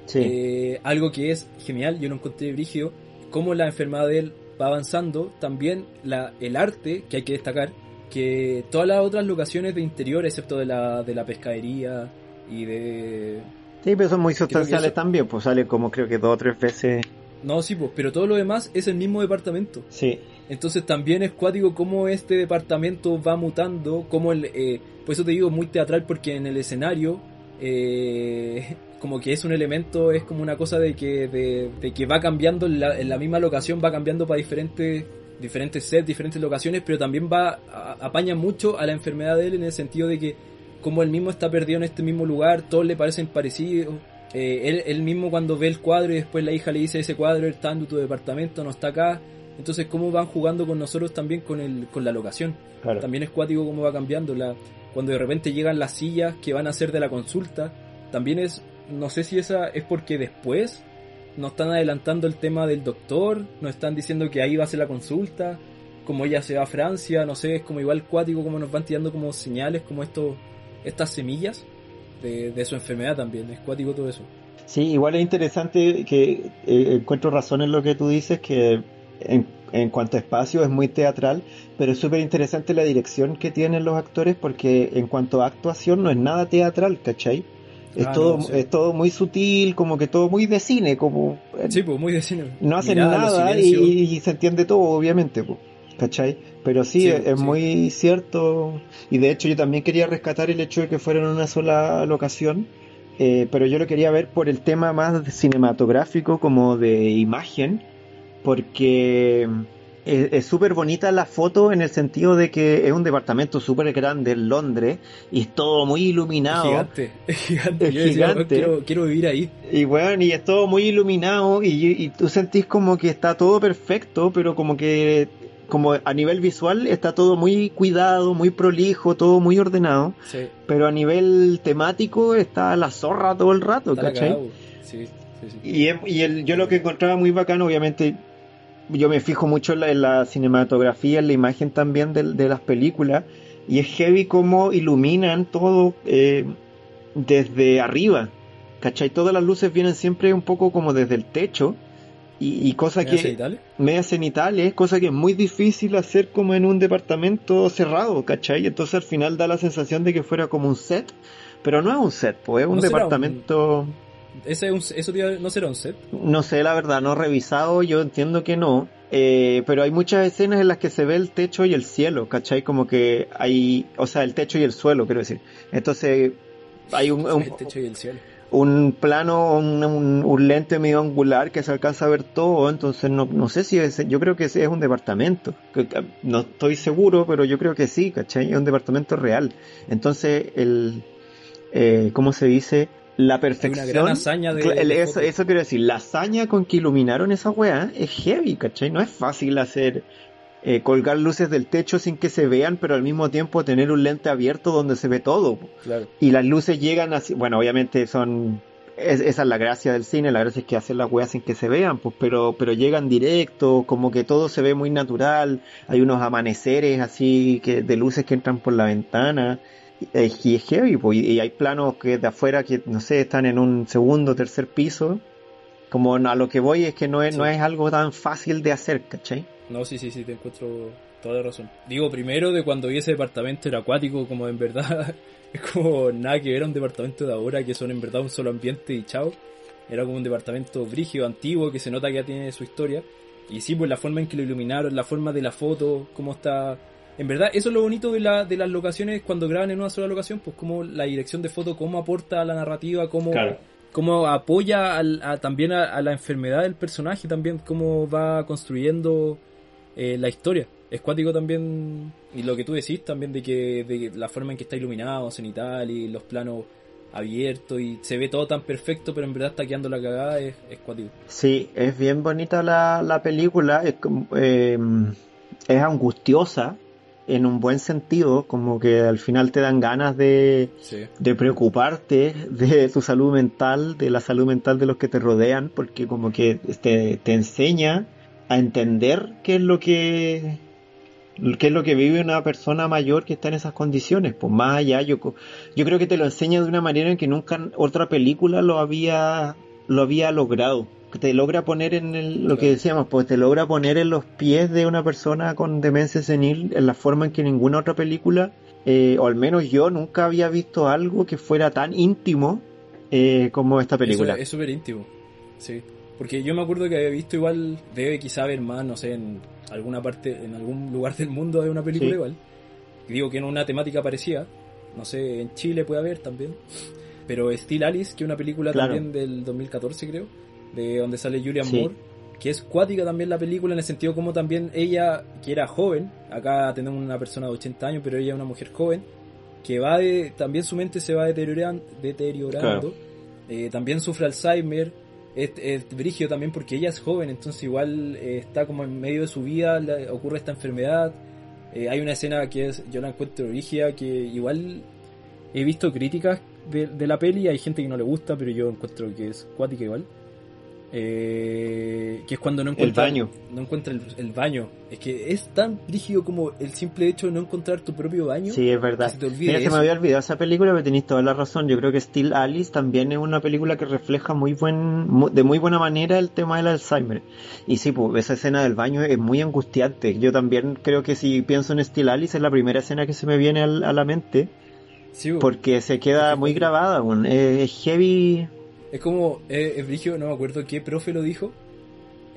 Sí. eh, algo que es genial, yo lo encontré brígido, cómo la enfermedad de él va avanzando, también la, el arte, que hay que destacar, que todas las otras locaciones de interior, excepto de la, de la pescadería y de... Sí, pero son muy sustanciales eso- también, pues sale como creo que dos o tres veces. No, sí, pues, pero todo lo demás es el mismo departamento. Sí, Entonces también es cuático cómo este departamento va mutando, cómo el... Eh, por eso te digo muy teatral porque en el escenario eh, como que es un elemento, es como una cosa de que, de, de que va cambiando en la, en la misma locación, va cambiando para diferentes diferentes sets, diferentes locaciones, pero también va a- apaña mucho a la enfermedad de él en el sentido de que como él mismo está perdido en este mismo lugar, todos le parecen parecidos. Eh, él, él mismo cuando ve el cuadro y después la hija le dice ese cuadro está en tu departamento, no está acá. Entonces cómo van jugando con nosotros también con el, con la locación. claro. También es cuático cómo va cambiando. La, cuando de repente llegan las sillas que van a ser de la consulta, también es, no sé si esa es porque después nos están adelantando el tema del doctor, nos están diciendo que ahí va a ser la consulta, como ella se va a Francia, no sé, es como igual cuático como nos van tirando como señales, como estos, estas semillas de, su enfermedad también, es cuático todo eso. Sí, igual es interesante que eh, encuentro razón en lo que tú dices, que en, en cuanto a espacio es muy teatral, pero es súper interesante la dirección que tienen los actores porque en cuanto a actuación no es nada teatral, ¿cachai? Es, Ah, todo, no, sí. es todo muy sutil, como que todo muy de cine, como eh, Sí, pues muy de cine. no hacen Mirada, nada y, se entiende todo, obviamente, pues, ¿cachai? Pero sí, Sí, es, es sí. muy cierto, y de hecho yo también quería rescatar el hecho de que fuera en una sola locación, eh, pero yo lo quería ver por el tema más cinematográfico, como de imagen, porque es es súper bonita la foto en el sentido de que es un departamento súper grande en Londres y es todo muy Es iluminado. gigante, es gigante. Es Yo decía, gigante. quiero, quiero vivir ahí. Y bueno, y es todo muy iluminado y, y tú sentís como que está todo perfecto, pero como que como a nivel visual está todo muy cuidado, muy prolijo, todo muy ordenado, Sí, pero a nivel temático está la zorra todo el rato, está ¿cachai? Sí, sí. Y, es- y el, yo lo que encontraba muy bacano, obviamente, yo me fijo mucho en la, en la cinematografía, en la imagen también de, de las películas, y es heavy como iluminan todo eh, desde arriba, ¿cachai? Todas las luces vienen siempre un poco como desde el techo, y, y cosa ¿Me hace que Italia? medias cenitales, cosa que es muy difícil hacer como en un departamento cerrado, ¿cachai? Entonces al final da la sensación de que fuera como un set, pero no es un set, pues es un ¿No será un- departamento... Ese es un- eso no será un set. No sé, la verdad, no he revisado, yo entiendo que no, eh, pero hay muchas escenas en las que se ve el techo y el cielo, ¿cachai? Como que hay, o sea, el techo y el suelo, quiero decir. Entonces, hay un, un, el techo y el cielo. un plano, un, un- un lente medio angular que se alcanza a ver todo, entonces no, no sé si es, yo creo que es un departamento, que- no estoy seguro, pero yo creo que sí, ¿cachai? Es un departamento real. Entonces, el, eh, ¿cómo se dice? La perfección. una gran hazaña de. Cla- el- de eso, quiero decir, la hazaña con que iluminaron esa weá es heavy, ¿cachai? No es fácil hacer eh, colgar luces del techo sin que se vean, pero al mismo tiempo tener un lente abierto donde se ve todo. Claro. Y las luces llegan así, bueno, obviamente son, es- esa es la gracia del cine, la gracia es que hacen las weas sin que se vean, pues, pero, pero llegan directo, como que todo se ve muy natural, hay unos amaneceres así que de luces que entran por la ventana, y, y es heavy, pues, y, hay planos que de afuera que, no sé, están en un segundo, tercer piso, como a lo que voy es que no es, no Sí. es algo tan fácil de hacer, ¿cachai? No, sí, sí, sí, te encuentro toda la razón. Digo, primero de cuando vi ese departamento era acuático, como en verdad es como nada que ver a un departamento de ahora, que son en verdad un solo ambiente y chao. Era como un departamento brígido, antiguo, que se nota que ya tiene su historia. Y sí, pues la forma en que lo iluminaron, la forma de la foto, cómo está... En verdad, eso es lo bonito de, la, de las locaciones cuando graban en una sola locación, pues como la dirección de foto, cómo aporta a la narrativa, cómo, cómo apoya al- a- también a, a la enfermedad del personaje, también cómo va construyendo eh, la historia. Es cuático también, y lo que tú decís también de que, de que la forma en que está iluminado, cenital y los planos abiertos y se ve todo tan perfecto, pero en verdad está quedando la cagada, es, es cuático. Sí, es bien bonita la, la película, es, como, eh, es angustiosa, en un buen sentido, como que al final te dan ganas de, Sí. de preocuparte de tu salud mental, de la salud mental de los que te rodean, porque como que te, te enseña a entender qué es lo que qué es lo que vive una persona mayor que está en esas condiciones. Pues más allá, yo, yo creo que te lo enseña de una manera en que nunca otra película lo había, lo había logrado. Te logra poner en el- lo que decíamos, pues te logra poner en los pies de una persona con demencia senil en la forma en que ninguna otra película, eh, o al menos yo nunca había visto algo que fuera tan íntimo eh, como esta película. Es súper íntimo. Sí. Porque yo me acuerdo que había visto igual, debe quizá haber más, no sé, en alguna parte, en algún lugar del mundo hay una película Sí. igual. Digo que en una temática parecida. No sé, en Chile puede haber también. Pero Steel Alice, que es una película Claro. también del 2014 creo, de donde sale Julian Sí. Moore, que es cuática también la película en el sentido como también ella, que era joven, acá tenemos una persona de 80 años, pero ella es una mujer joven, que va de, también su mente se va deterioran- deteriorando, Claro. eh, también sufre Alzheimer, es, es brígido también porque ella es joven, entonces igual eh, está como en medio de su vida, ocurre esta enfermedad, Eh, hay una escena que es, yo la encuentro rígida, que igual he visto críticas de, de la peli, hay gente que no le gusta, pero yo encuentro que es cuática igual. Eh, que es cuando no encuentra baño. no encuentra el, el baño. Es que es tan rígido como el simple hecho de no encontrar tu propio baño. Sí, es verdad. se te Mira, se me había olvidado esa película, pero tenéis toda la razón. Yo creo que Still Alice también es una película que refleja muy buen, de muy buena manera el tema del Alzheimer. Y sí, pues esa escena del baño es muy angustiante. Yo también creo que si pienso en Still Alice es la primera escena que se me viene al- a la mente, Sí, porque se queda muy grabada. es heavy. Es como, eh, es brígido, no me acuerdo qué profe lo dijo.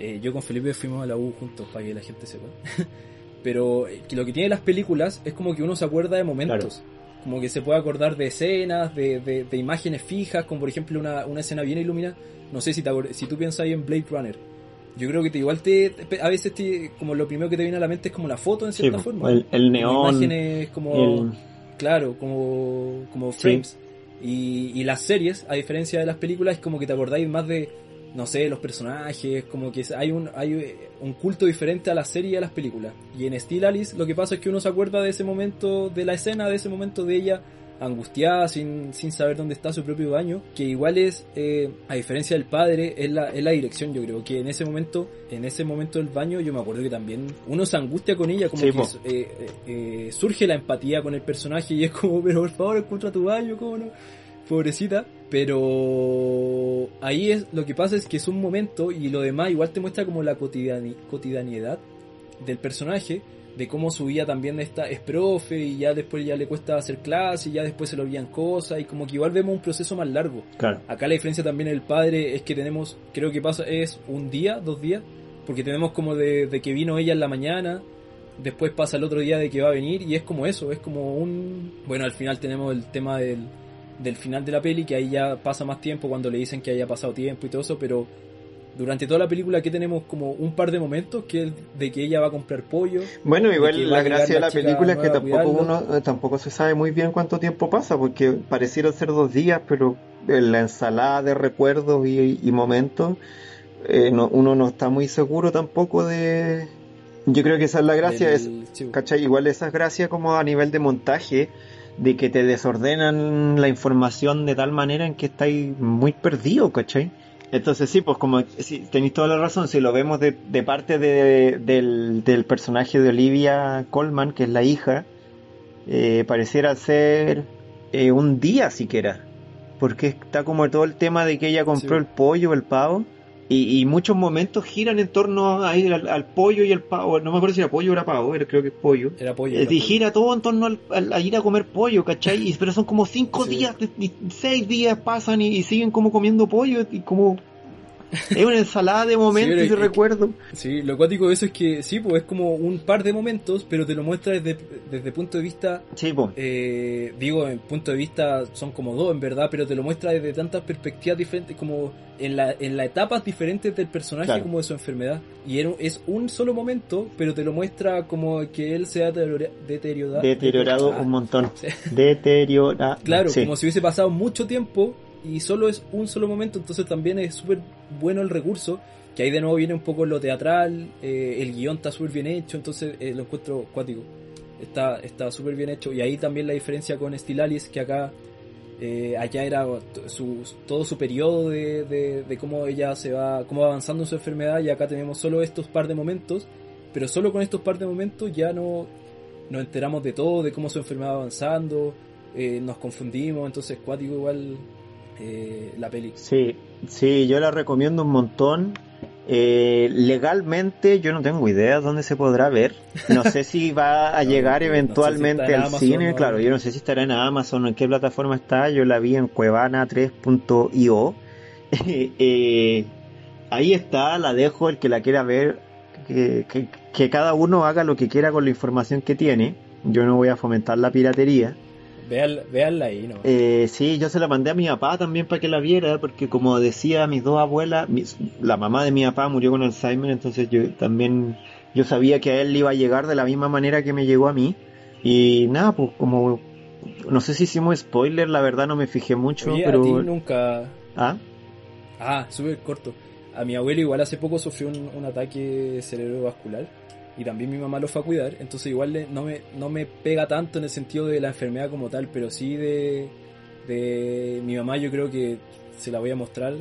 Eh, yo con Felipe fuimos a la U juntos para que la gente sepa. Pero eh, lo que tiene las películas es como que uno se acuerda de momentos. Como que se puede acordar de escenas, de, de- de imágenes fijas, como por ejemplo una, una escena bien iluminada. No sé si, te si tú piensas ahí en Blade Runner. Yo creo que te, igual te, a veces te, como lo primero que te viene a la mente es como la foto en Sí, cierta pues, forma. el, el neón. imágenes como el- claro como como Sí. Y, y las series a diferencia de las películas es como que te acordáis más de no sé los personajes como que hay un hay un culto diferente a la serie y a las películas. Y en Steel Alice lo que pasa es que uno se acuerda de ese momento de la escena de ese momento de ella angustiada sin, sin saber dónde está su propio baño que igual es eh, a diferencia del padre es la, es la dirección yo creo que en ese momento en ese momento del baño yo me acuerdo que también uno se angustia con ella como Sí, que po. eh, eh, eh, surge la empatía con el personaje y es como pero por favor encuentra tu baño cómo no pobrecita pero ahí es lo que pasa es que es un momento y lo demás igual te muestra como la cotidiani- cotidianidad del personaje de cómo su vida también está, es profe y ya después ya le cuesta hacer clase y ya después se le olvidan cosas y como que igual vemos un proceso más largo. Claro. Acá la diferencia también del padre es que tenemos, creo que pasa, es un día, dos días, porque tenemos como de, de que vino ella en la mañana, después pasa el otro día de que va a venir y es como eso, es como un... Bueno, al final tenemos el tema del, del final de la peli, que ahí ya pasa más tiempo cuando le dicen que haya pasado tiempo y todo eso, pero durante toda la película que tenemos como un par de momentos que es de que ella va a comprar pollo. Bueno, igual la gracia de la película es que tampoco uno eh, tampoco se sabe muy bien cuánto tiempo pasa, porque parecieron ser dos días, pero en la ensalada de recuerdos y, y momentos, eh, no- uno no está muy seguro tampoco de... Yo creo que esa es la gracia, es, ¿cachai? Igual esa es gracia como a nivel de montaje, de que te desordenan la información de tal manera en que estáis muy perdido, ¿cachai? Entonces sí, pues como sí, tenéis toda la razón, si lo vemos de, de parte de- del, del personaje de Olivia Colman, que es la hija, eh, pareciera ser eh, un día siquiera, porque está como todo el tema de que ella compró Sí. el pollo, el pavo, y, y muchos momentos giran en torno a al, al pollo y al pavo, no me acuerdo si era pollo o era pavo, era- creo que es pollo. Era pollo. Eh, era y pollo. gira todo en torno al, al- a ir a comer pollo, ¿cachai? Y- pero son como cinco Sí. días, seis días pasan y, y siguen como comiendo pollo y como... Es una ensalada de momentos y recuerdos. Sí, lo cuático de eso es que sí, pues es como un par de momentos, pero te lo muestra desde, desde punto de vista, Sí, po. eh, digo, en punto de vista son como dos en verdad, pero te lo muestra desde tantas perspectivas diferentes, como en la en las etapas diferentes del personaje Claro. como de su enfermedad. Y es un solo momento, pero te lo muestra como que él se ha deteriora- deteriorado. Deteriorado Ah, un montón. sí. Deteriorado. Claro, Sí. como si hubiese pasado mucho tiempo y solo es un solo momento, entonces también es súper bueno el recurso, que ahí de nuevo viene un poco lo teatral, eh, el guion está súper bien hecho, entonces eh, lo encuentro cuático. está está súper bien hecho y ahí también la diferencia con Stilalis que acá eh, allá era su, todo su periodo de, de, de cómo ella se va cómo va avanzando en su enfermedad y acá tenemos solo estos par de momentos pero solo con estos par de momentos ya no nos enteramos de todo de cómo su enfermedad va avanzando eh, nos confundimos entonces cuático igual eh, la peli Sí, sí, yo la recomiendo un montón. Eh, legalmente yo no tengo idea dónde se podrá ver. No sé si va a No, llegar no sé si eventualmente al Amazon cine. Claro, yo no sé si estará en Amazon o en qué plataforma está. Yo la vi en cuevana3.io. Eh, ahí está, la dejo. El que la quiera ver, que, que- que cada uno haga lo que quiera con la información que tiene. Yo no voy a fomentar la piratería. Vean, veanla ahí no Eh, sí, yo se la mandé a mi papá también para que la viera, porque como decía mis dos abuelas, mis- la mamá de mi papá murió con Alzheimer, entonces yo también, yo sabía que a él le iba a llegar de la misma manera que me llegó a mí. Y nada, pues como, no sé si hicimos spoiler, la verdad no me fijé mucho, Oye, a pero... ti nunca ¿Ah? Ah, súper corto. A mi abuelo igual hace poco sufrió un, un ataque cerebrovascular y también mi mamá lo fue a cuidar, entonces igual le- no, me, no me pega tanto en el sentido de la enfermedad como tal, pero sí de, de mi mamá yo creo que se la voy a mostrar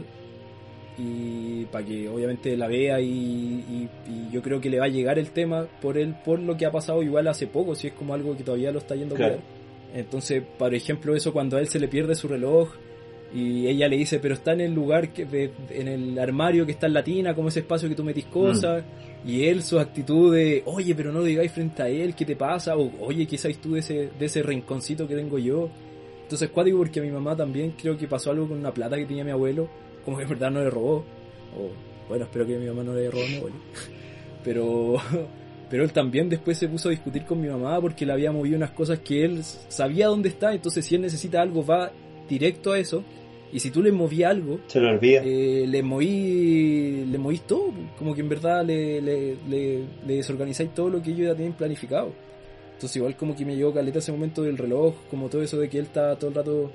y para que obviamente la vea y, y- y yo creo que le va a llegar el tema por él, por lo que ha pasado igual hace poco, si es como algo que todavía lo está yendo a Claro. cuidar. Entonces, por ejemplo, eso cuando a él se le pierde su reloj y ella le dice, pero está en el lugar, que de- en el armario que está en la tina, como ese espacio que tú metís cosas. Y él, su actitud de, oye, pero no digáis frente a él, ¿qué te pasa? O, oye, ¿qué sabes tú de ese, de ese rinconcito que tengo yo? Entonces, cuático porque a mi mamá también creo que pasó algo con una plata que tenía mi abuelo, como que en verdad no le robó. O, bueno, espero que mi mamá no le haya robado a mi abuelo. Pero, pero él también después se puso a discutir con mi mamá porque le había movido unas cosas que él sabía dónde está, entonces si él necesita algo va directo a eso. Y si tú le movías algo, Se lo olvida. eh, le moví le movís todo, como que en verdad le, le, le, le desorganizáis todo lo que ellos ya tienen planificado. Entonces igual como que me llegó caleta ese momento del reloj, como todo eso de que él está todo el rato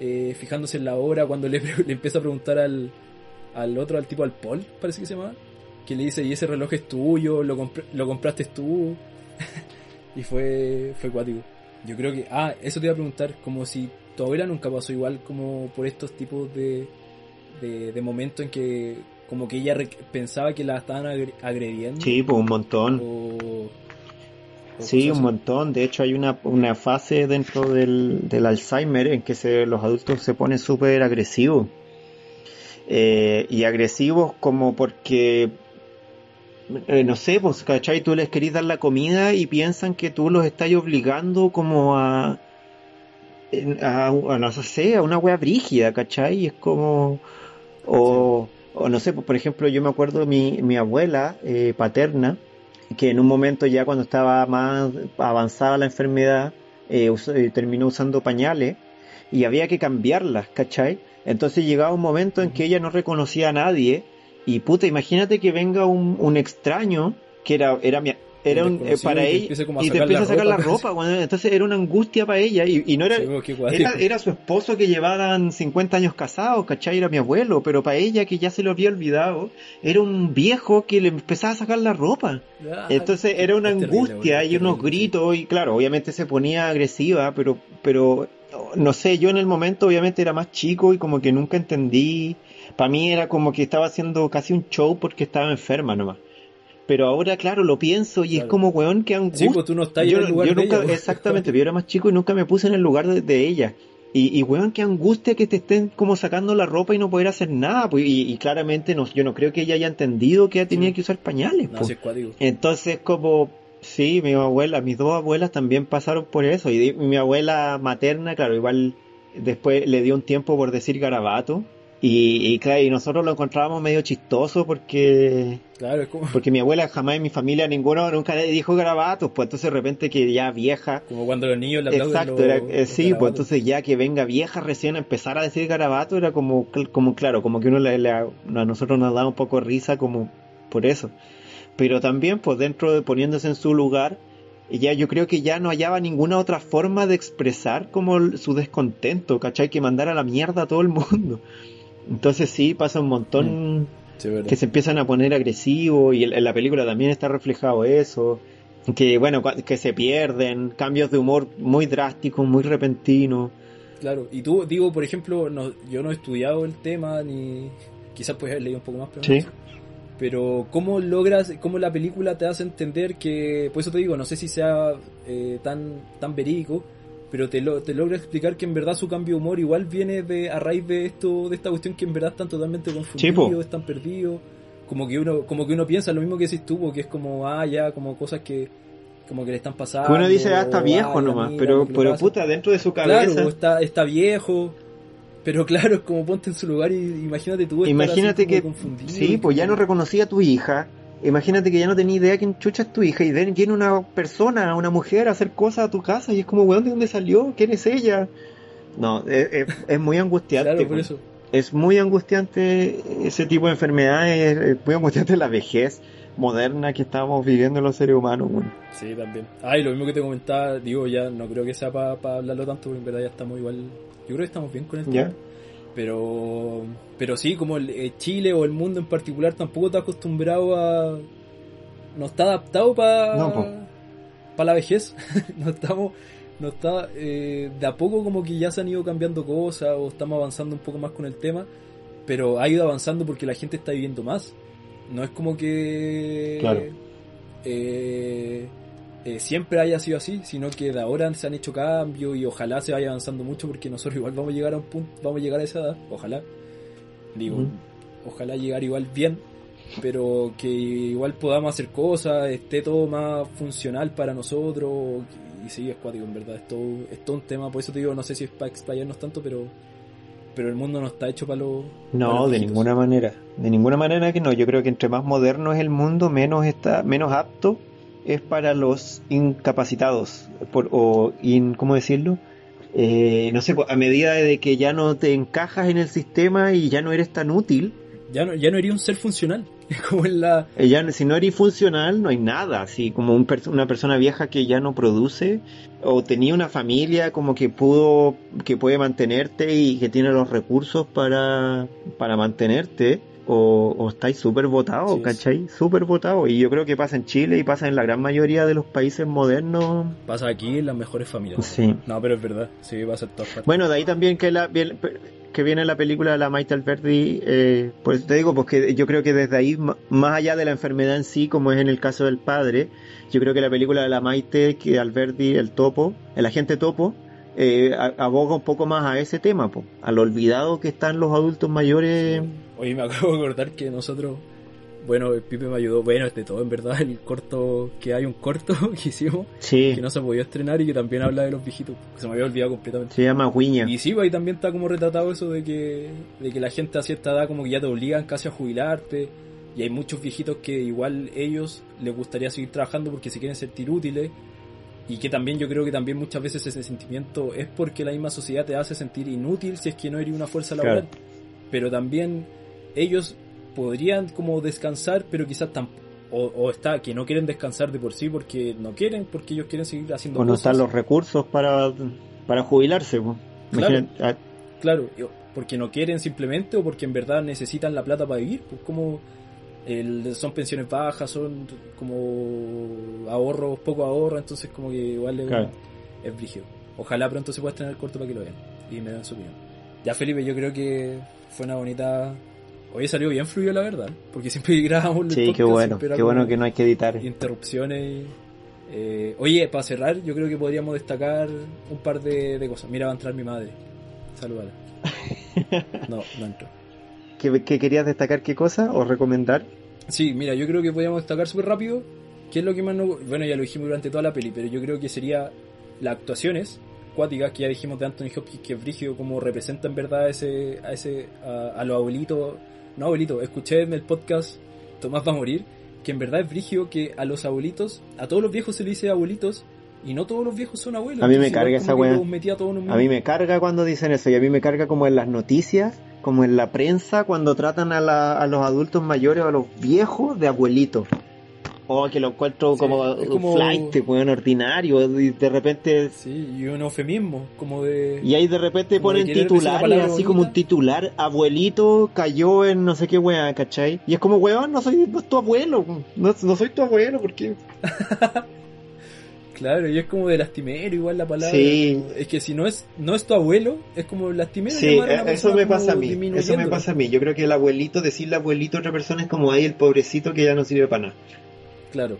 eh, fijándose en la hora, cuando le, le empieza a preguntar al, al otro, al tipo al Paul, parece que se llama, que le dice, y ese reloj es tuyo, lo, compr- lo compraste tú, y fue, fue cuático. Yo creo que, ah, eso te iba a preguntar, como si tu abuela nunca pasó igual como por estos tipos de, de, de momentos en que como que ella pensaba que la estaban agre- agrediendo. Sí, pues un montón. O, o Sí, un así. montón. De hecho, hay una, una fase dentro del, del Alzheimer en que se, los adultos se ponen súper agresivos. Eh, y agresivos como porque, eh, no sé, pues, ¿cachai? Tú les querís dar la comida y piensan que tú los estás obligando como a, a, a no sé, a una wea brígida, ¿cachai? Y es como, o, o no sé, por ejemplo, yo me acuerdo mi, mi abuela eh, paterna, que en un momento ya cuando estaba más avanzada la enfermedad, eh, us- eh, terminó usando pañales y había que cambiarlas, ¿cachai? Entonces llegaba un momento en que ella no reconocía a nadie y puta, imagínate que venga un, un extraño que era, era mi, era Un eh, para y ella y te empieza a sacar la ropa, bueno, entonces era una angustia para ella y, y no era, Sí, era, era su esposo que llevaban 50 años casados, ¿cachai? Era mi abuelo, pero para ella que ya se lo había olvidado, era un viejo que le empezaba a sacar la ropa. Ah, Entonces era una terrible, angustia y unos gritos y claro, obviamente se ponía agresiva, pero, pero no sé, yo en el momento obviamente era más chico y como que nunca entendí. Para mí era como que estaba haciendo casi un show porque estaba enferma nomás. Pero ahora, claro, lo pienso y es como, weón, qué Sí, angustia. pues tú no estás yo, en el lugar yo de nunca, ella, pues. exactamente, yo era más chico y nunca me puse en el lugar de, de ella. Y, y weón, qué angustia que te estén como sacando la ropa y no poder hacer nada. Pues, y, y claramente no, yo no creo que ella haya entendido que ella tenía que usar pañales. No, pues. Entonces, como, sí, mi abuela, mis dos abuelas también pasaron por eso. Y di- mi abuela materna, claro, igual después le dio un tiempo por decir garabato. Y, y claro, y nosotros lo encontrábamos medio chistoso porque, Claro, es como, porque mi abuela jamás en mi familia ninguno nunca le dijo garabatos, pues entonces de repente que ya vieja, como cuando los niños le Exacto, los- era, eh, los sí, pues entonces ya que venga vieja recién a empezar a decir garabato era como, como claro, como que uno le, le- a nosotros nos da un poco de risa como por eso. Pero también, pues dentro de poniéndose en su lugar, ya yo creo que ya no hallaba ninguna otra forma de expresar como su descontento, ¿cachai? Que mandar a la mierda a todo el mundo. Entonces sí, pasa un montón Sí, verdad. que se empiezan a poner agresivos y en la película también está reflejado eso. que bueno, que se pierden, cambios de humor muy drásticos, muy repentinos. Claro, y tú, digo, por ejemplo, no, yo no he estudiado el tema, ni quizás puedes haber leído un poco más, pero, Sí. pero ¿cómo logras, cómo la película te hace entender que, por eso te digo, no sé si sea eh, tan, tan verídico, pero te, lo, te logra explicar que en verdad su cambio de humor igual viene de a raíz de esto, de esta cuestión que en verdad están totalmente confundidos, están perdidos, como que uno, como que uno piensa lo mismo que decís tú, porque es como, ah, ya, como cosas que, como que le están pasando. Que uno dice, ah, está viejo "Ay, nomás, mira pero, que pero pasa". puta, dentro de su cabeza. Claro, está, está viejo. Pero claro, es como ponte en su lugar y imagínate tú. Imagínate que, confundido sí, pues ya no reconocía a tu hija. Imagínate que ya no tenía idea quién chucha es tu hija y viene una persona, una mujer a hacer cosas a tu casa y es como, weón, ¿de dónde salió? ¿Quién es ella? No, es, es- es muy angustiante. Claro, por eso. Es muy angustiante ese tipo de enfermedades, es muy angustiante la vejez moderna que estamos viviendo los seres humanos. weón. Sí, también. Ah, y lo mismo que te comentaba, digo, ya no creo que sea para hablarlo tanto, porque en verdad ya estamos igual. Yo creo que estamos bien con el tema. Pero, pero sí, como el, eh, Chile o el mundo en particular tampoco está acostumbrado a. No está adaptado para. No. Para la vejez. no estamos. No está. eh, de a poco, como que ya se han ido cambiando cosas o estamos avanzando un poco más con el tema. Pero ha ido avanzando porque la gente está viviendo más. No es como que. Claro. eh, eh, siempre haya sido así, sino que de ahora se han hecho cambios y ojalá se vaya avanzando mucho porque nosotros igual vamos a llegar a un punto, vamos a llegar a esa edad, ojalá. Digo, ojalá llegar igual bien, pero que igual podamos hacer cosas, esté todo más funcional para nosotros y sí, es cuático, en verdad, es todo, es todo un tema, por eso te digo, no sé si es para explayarnos tanto, pero pero el mundo no está hecho para los para No, los de ninguna manera. De ninguna manera que no. Yo creo que entre más moderno es el mundo, menos está, menos apto es para los incapacitados. Por, o, in, ¿cómo decirlo? Eh, no sé, a medida de que ya no te encajas en el sistema y ya no eres tan útil, Ya no, ya no iría un ser funcional, es como en la... eh, ya, si no eres funcional, no hay nada. Así como un una persona vieja que ya no produce, o tenía una familia como que pudo, que puede mantenerte y que tiene los recursos para, para mantenerte, o, o estáis súper votados, Sí, ¿cachai? Súper votados. Y yo creo que pasa en Chile y pasa en la gran mayoría de los países modernos. Pasa aquí en las mejores familias. Sí. No, pero es verdad, sí, pasa en todas partes. Bueno, de ahí también que, la, que viene la película de la Maite Alberdi, eh, por eso te digo, porque yo creo que desde ahí, más allá de la enfermedad en sí, como es en el caso del padre, yo creo que la película de la Maite, que Alberdi, el topo, el agente topo, eh, aboga un poco más a ese tema, po, al olvidado que están los adultos mayores. Oye, me acabo de acordar que nosotros, bueno, el Pipe me ayudó, bueno, es de todo, en verdad, el corto, que hay un corto que hicimos, Sí, que no se podía estrenar y que también habla de los viejitos, que se me había olvidado completamente. se llama Guiña. Y sí, pues ahí también está como retratado eso de que, de que la gente a cierta edad como que ya te obligan casi a jubilarte. Y hay muchos viejitos que igual ellos les gustaría seguir trabajando porque se quieren sentir útiles. Y que también yo creo que también muchas veces ese sentimiento es porque la misma sociedad te hace sentir inútil si es que no eres una fuerza Claro. laboral. Pero también ellos podrían como descansar, pero quizás tampoco. O, o está que no quieren descansar de por sí porque no quieren, porque ellos quieren seguir haciendo O no cosas. están los recursos para, para jubilarse. Claro. Ah, Claro, porque no quieren simplemente o porque en verdad necesitan la plata para vivir, pues como el- son pensiones bajas, son como ahorros, poco ahorro, entonces como que igual es, Claro. es brígido. Ojalá pronto se pueda el corto para que lo vean y me dan su opinión. Ya Felipe, yo creo que fue una bonita... Hoy salió bien fluido la verdad, porque siempre grabamos el sí, podcast, qué bueno, qué bueno que no hay que editar. interrupciones. eh, oye, para cerrar, yo creo que podríamos destacar un par de, de cosas. Mira, va a entrar mi madre. Saludala. No, no entró. ¿Qué, qué querías destacar qué cosa o recomendar? Sí, mira, yo creo que podríamos destacar súper rápido. ¿Qué es lo que más nos... Bueno, ya lo dijimos durante toda la peli, pero yo creo que sería las actuaciones cuáticas que ya dijimos de Anthony Hopkins, que es brígido, como representa en verdad a ese, a ese, a, a los abuelitos. No abuelitos, escuché en el podcast Tomás va a morir, que en verdad es brígido que a los abuelitos, a todos los viejos se le dice abuelitos, y no todos los viejos son abuelos. A mí me carga esa metía a mí me carga cuando dicen eso y a mí me carga como en las noticias, como en la prensa, cuando tratan a, la- a los adultos mayores o a los viejos de abuelitos. O que lo encuentro Sí, como, como- flight, weón, ordinario, y de repente... Sí, y un eufemismo, como de... Y ahí de repente de ponen titulares, palabra así como un titular, abuelito cayó en no sé qué weá, ¿cachai? Y es como, weón, no soy no es tu abuelo, no, no soy tu abuelo, porque Claro, y es como de lastimero igual la palabra. Sí. Es que si no es no es tu abuelo, es como lastimero. Sí, eso me pasa a mí. Eso me pasa a mí. Yo creo que el abuelito, decirle abuelito a otra persona es como ahí el pobrecito que ya no sirve para nada. Claro,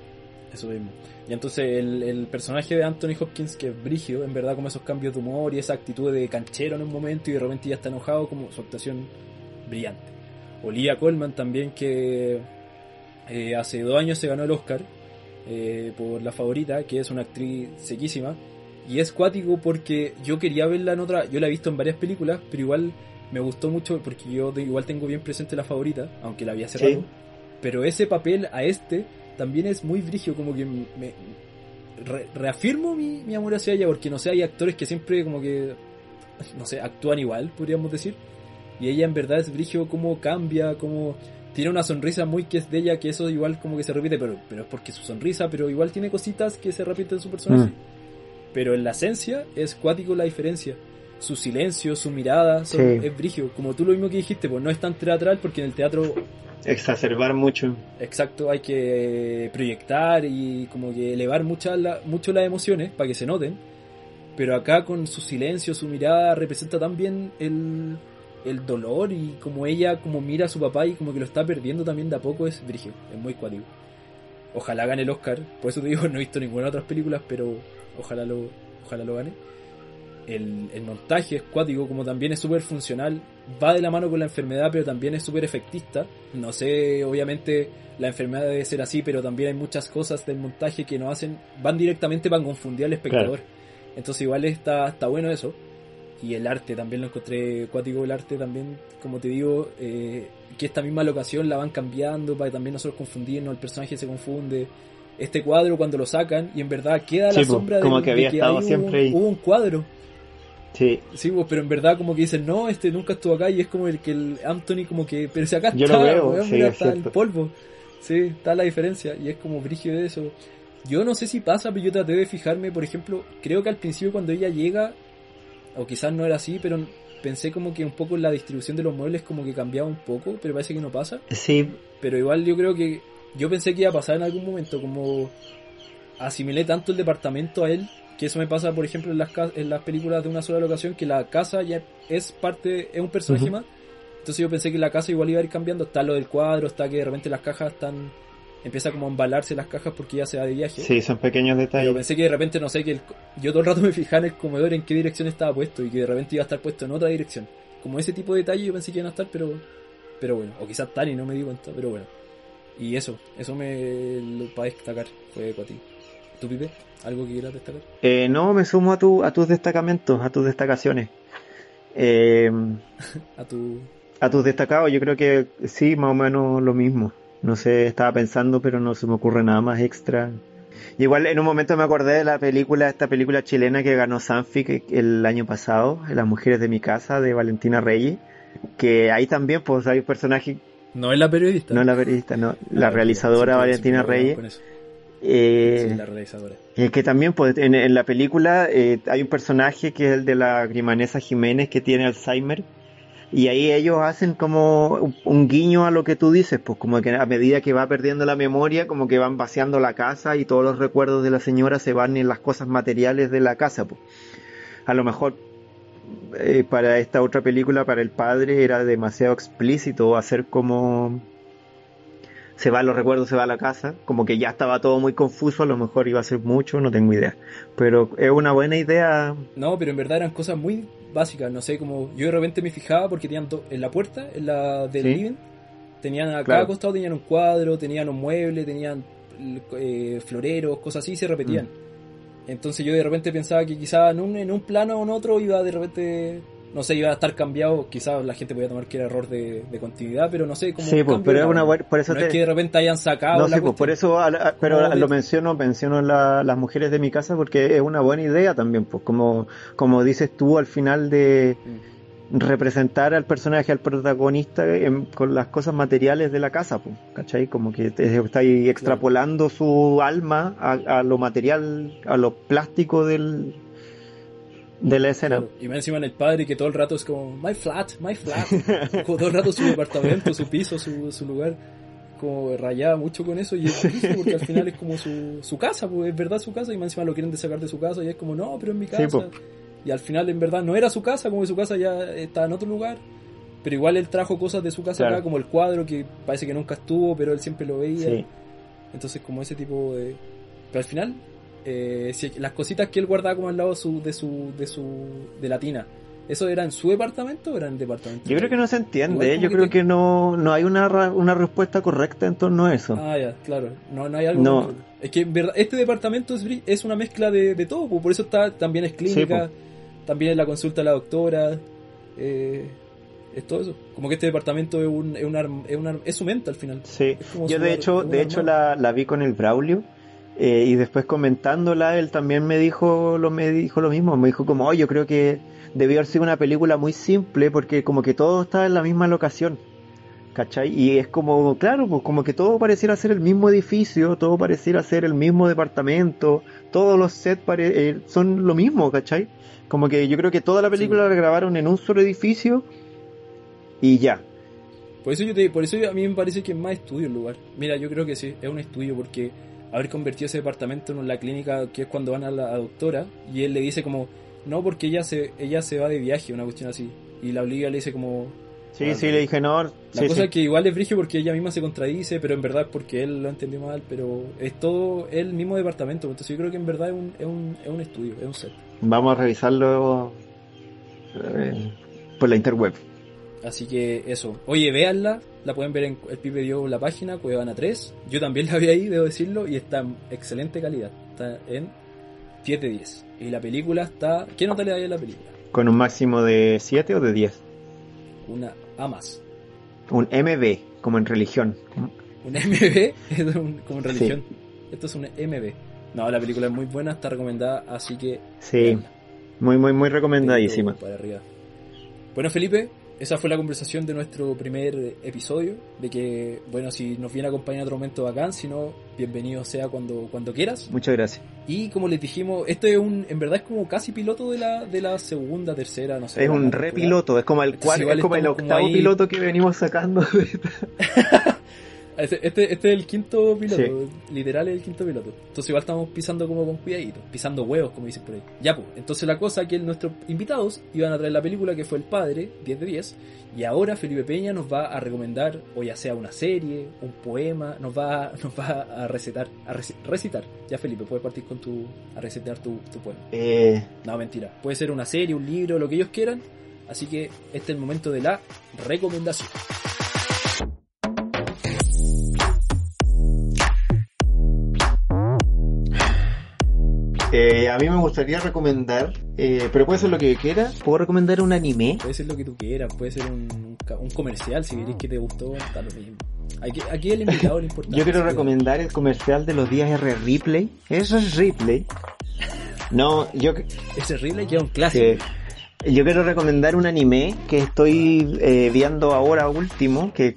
eso mismo. Y entonces el, el personaje de Anthony Hopkins, que es Brigio, en verdad como esos cambios de humor y esa actitud de canchero en un momento y de repente ya está enojado, como su actuación brillante. Olivia Colman también, que eh, hace dos años se ganó el Oscar eh, por La Favorita, que es una actriz sequísima. Y es cuático porque yo quería verla en otra, yo la he visto en varias películas, pero igual me gustó mucho porque yo de- igual tengo bien presente La Favorita, aunque la había cerrado. Sí. Pero ese papel a este también es muy brigio, como que me re- reafirmo mi, mi amor hacia ella, porque no sé, hay actores que siempre como que, no sé, actúan igual, podríamos decir. Y ella en verdad es brigio, como cambia, como tiene una sonrisa muy que es de ella, que eso igual como que se repite, pero, pero es porque su sonrisa, pero igual tiene cositas que se repiten en su personaje. Mm. Pero en la esencia es cuático la diferencia. Su silencio, su mirada, son- Sí. es brigio. Como tú lo mismo que dijiste, pues no es tan teatral porque en el teatro Exacerbar mucho. Exacto, hay que proyectar y como que elevar muchas la- mucho las emociones para que se noten. Pero acá con su silencio, su mirada representa también el, el dolor y como ella como mira a su papá y como que lo está perdiendo también de a poco es brigio, es muy cuático. Ojalá gane el Oscar, por eso te digo, no he visto ninguna otras películas, pero ojalá lo, ojalá lo gane. El, el montaje es cuático, como también es súper funcional, va de la mano con la enfermedad, pero también es súper efectista. No sé, obviamente la enfermedad debe ser así, pero también hay muchas cosas del montaje que nos hacen, van directamente para confundir al espectador. Entonces igual está, está bueno eso. Y el arte también lo encontré cuático, el arte también, como te digo, eh, que esta misma locación la van cambiando para que también nosotros confundirnos, el personaje se confunde. Este cuadro cuando lo sacan y en verdad queda Sí, la sombra como del- que había de que estado hay siempre un, ahí. hubo un cuadro. Sí. Sí, pero en verdad como que dicen, no, este nunca estuvo acá y es como el que el Anthony como que, pero si acá Yo está, lo veo, weón, sí, mira, es está el polvo. Sí, está la diferencia y es como brígido de eso. Yo no sé si pasa, pero yo traté de fijarme, por ejemplo, creo que al principio cuando ella llega, o quizás no era así, pero pensé como que un poco la distribución de los muebles como que cambiaba un poco, pero parece que no pasa. Sí, Pero igual yo creo que yo pensé que iba a pasar en algún momento, como asimilé tanto el departamento a él, que eso me pasa, por ejemplo, en las, en las películas de una sola locación, que la casa ya es parte, es un personaje Ujú. más. Entonces yo pensé que la casa igual iba a ir cambiando, está lo del cuadro, está que de repente las cajas están, empieza como a embalarse las cajas porque ya se va de viaje. sí, son pequeños detalles. pensé que de repente, no sé, que el yo todo el rato me fijaba en el comedor en qué dirección estaba puesto y que de repente iba a estar puesto en otra dirección. Como ese tipo de detalles yo pensé que iban a estar, pero pero bueno, o quizás están y no me di cuenta, pero bueno. Y eso, eso me lo para destacar fue para ti. ¿Tú, Pipe? ¿Algo que quieras destacar? Eh, no, me sumo a, tu, a tus destacamentos, a tus destacaciones. Eh, A tu... a tus destacados, yo creo que sí, más o menos lo mismo. No sé, estaba pensando, pero no se me ocurre nada más extra. Y igual en un momento me acordé de la película, esta película chilena que ganó Sanfi que- el año pasado, Las mujeres de mi casa, de Valentina Reyes, que ahí también pues hay un personaje, No es la periodista. no la periodista, no, la Ah, realizadora Valentina Reyes. Eh, Sí, la realizadora. es que también pues en, en la película eh, hay un personaje que es el de la Grimanesa Jiménez que tiene Alzheimer y ahí ellos hacen como un, un guiño a lo que tú dices, pues como que a medida que va perdiendo la memoria, como que van vaciando la casa y todos los recuerdos de la señora se van en las cosas materiales de la casa, pues. A lo mejor eh, para esta otra película, para el padre, era demasiado explícito hacer como se van los recuerdos, se va a la casa, como que ya estaba todo muy confuso, a lo mejor iba a ser mucho, no tengo idea. Pero es una buena idea. No, pero en verdad eran cosas muy básicas, no sé, como yo de repente me fijaba porque tenían en la puerta, en la del Sí. living, tenían a cada Claro. costado tenían un cuadro, tenían un mueble, tenían eh, floreros, cosas así, y se repetían. Mm. Entonces yo de repente pensaba que quizá en un, en un plano o en otro iba de repente, no sé, iba a estar cambiado, quizás la gente podía tomar que era error de, de continuidad, pero no sé, como Sí, pues, pero es una buena, por eso no te- es que de repente hayan sacado No la pues, por eso, a la- pero lo menciono, menciono la- las mujeres de mi casa porque es una buena idea también, pues como, como dices tú al final de Mm. representar al personaje, al protagonista en- con las cosas materiales de la casa, pues, ¿cachai? Como que te, está ahí extrapolando su alma a, a lo material, a lo plástico del, de la escena. Claro, Y más encima en el padre que todo el rato es como, my flat, my flat. como todo el rato su departamento, su piso, su, su lugar. como rayaba mucho con eso y es difícil porque al final es como su, su casa, pues es verdad su casa y más encima lo quieren de sacar de su casa y es como, no, pero es mi casa. po. y al final en verdad no era su casa, como que su casa ya está en otro lugar. Pero igual él trajo cosas de su casa Claro. acá, como el cuadro que parece que nunca estuvo, pero él siempre lo veía. Sí. Entonces como ese tipo de... Pero al final, eh, si- las cositas que él guardaba como al lado de su, de su, de su, de la tina, ¿eso era en su departamento o era en el departamento? Yo creo que no se entiende, yo que creo te- que no, no hay una, una respuesta correcta en torno a eso. Ah, ya, claro. No, no hay algo. No. Es que en verdad, este departamento es, es una mezcla de, de todo, por eso está también es clínica, también es la consulta a la doctora, eh, es todo eso. Como que este departamento es un, es un, arm- es un arm- es su mente al final. Sí, Es yo de hecho, de hecho la, la vi con el Braulio eh, y después comentándola él también me dijo lo me dijo lo mismo, me dijo como, "Oh, yo creo que debió haber sido una película muy simple porque como que todo está en la misma locación." ¿Cachai? Y es como, claro, pues como que todo pareciera ser el mismo edificio, todo pareciera ser el mismo departamento, todos los sets pare- eh, son lo mismo, ¿cachai? Como que yo creo que toda la película la grabaron en un solo edificio y ya. Por eso, yo te, por eso a mí me parece que es más estudio el lugar. Mira, yo creo que sí, es un estudio porque haber convertido ese departamento en la clínica que es cuando van a la doctora y él le dice como, no, porque ella se, ella se va de viaje, una cuestión así. Y la Olivia le dice como, Sí, sí, le dije, no, La sí, cosa sí. es que igual es brigio porque ella misma se contradice, pero en verdad es porque él lo entendió mal, pero es todo el mismo departamento, entonces yo creo que en verdad es un, es un, es un estudio, es un set. Vamos a revisarlo eh, por la interweb. Así que eso. Oye, véanla, la pueden ver en el Pipe dio la página, Cuevana 3. Yo también la vi ahí, debo decirlo, y está en excelente calidad. Está en 10 de 10. Y la película está... ¿Qué nota le da a la película? ¿Con un máximo de 7 o de 10? Una A más. Un MB, como en religión. Un MB, es un- como en Sí. religión. Esto es un MB. No, la película es muy buena, está recomendada, así que... Sí, muy, muy, muy recomendadísima. Dedito Para arriba. Bueno, Felipe, esa fue la conversación de nuestro primer episodio. De que, bueno, si nos viene a acompañar otro momento bacán, si no, bienvenido sea cuando, cuando quieras. Muchas gracias. Y como les dijimos, esto es un, en verdad es como casi piloto de la, de la segunda, tercera, no sé. Es un repiloto, es como el, Entonces cuar- igual es como el como octavo piloto que venimos sacando. Este, este, este es el quinto piloto, Sí. literal es el quinto piloto. Entonces igual estamos pisando como con cuidadito, pisando huevos, como dicen por ahí. Ya pues, entonces la cosa que nuestros invitados iban a traer la película que fue El Padre, 10 de 10, y ahora Felipe Peña nos va a recomendar, o ya sea una serie, un poema, nos va, nos va a recetar, a reci- recitar. Ya Felipe, puedes partir con tu, a recetar tu, tu poema. Eh, No, mentira. Puede ser una serie, un libro, lo que ellos quieran. Así que este es el momento de la recomendación. Eh, a mí me gustaría recomendar, eh, pero puede ser lo que yo quiera. ¿Puedo recomendar un anime? Puede ser lo que tú quieras, puede ser un, comercial, si querés que te gustó, está lo mismo. Aquí, aquí el invitado le importa. Yo quiero recomendar el comercial de los días R Ripley. Eso es Ripley. No, yo, Ese Ripley que es un clásico. que- yo quiero recomendar un anime que estoy eh, viendo ahora último, que,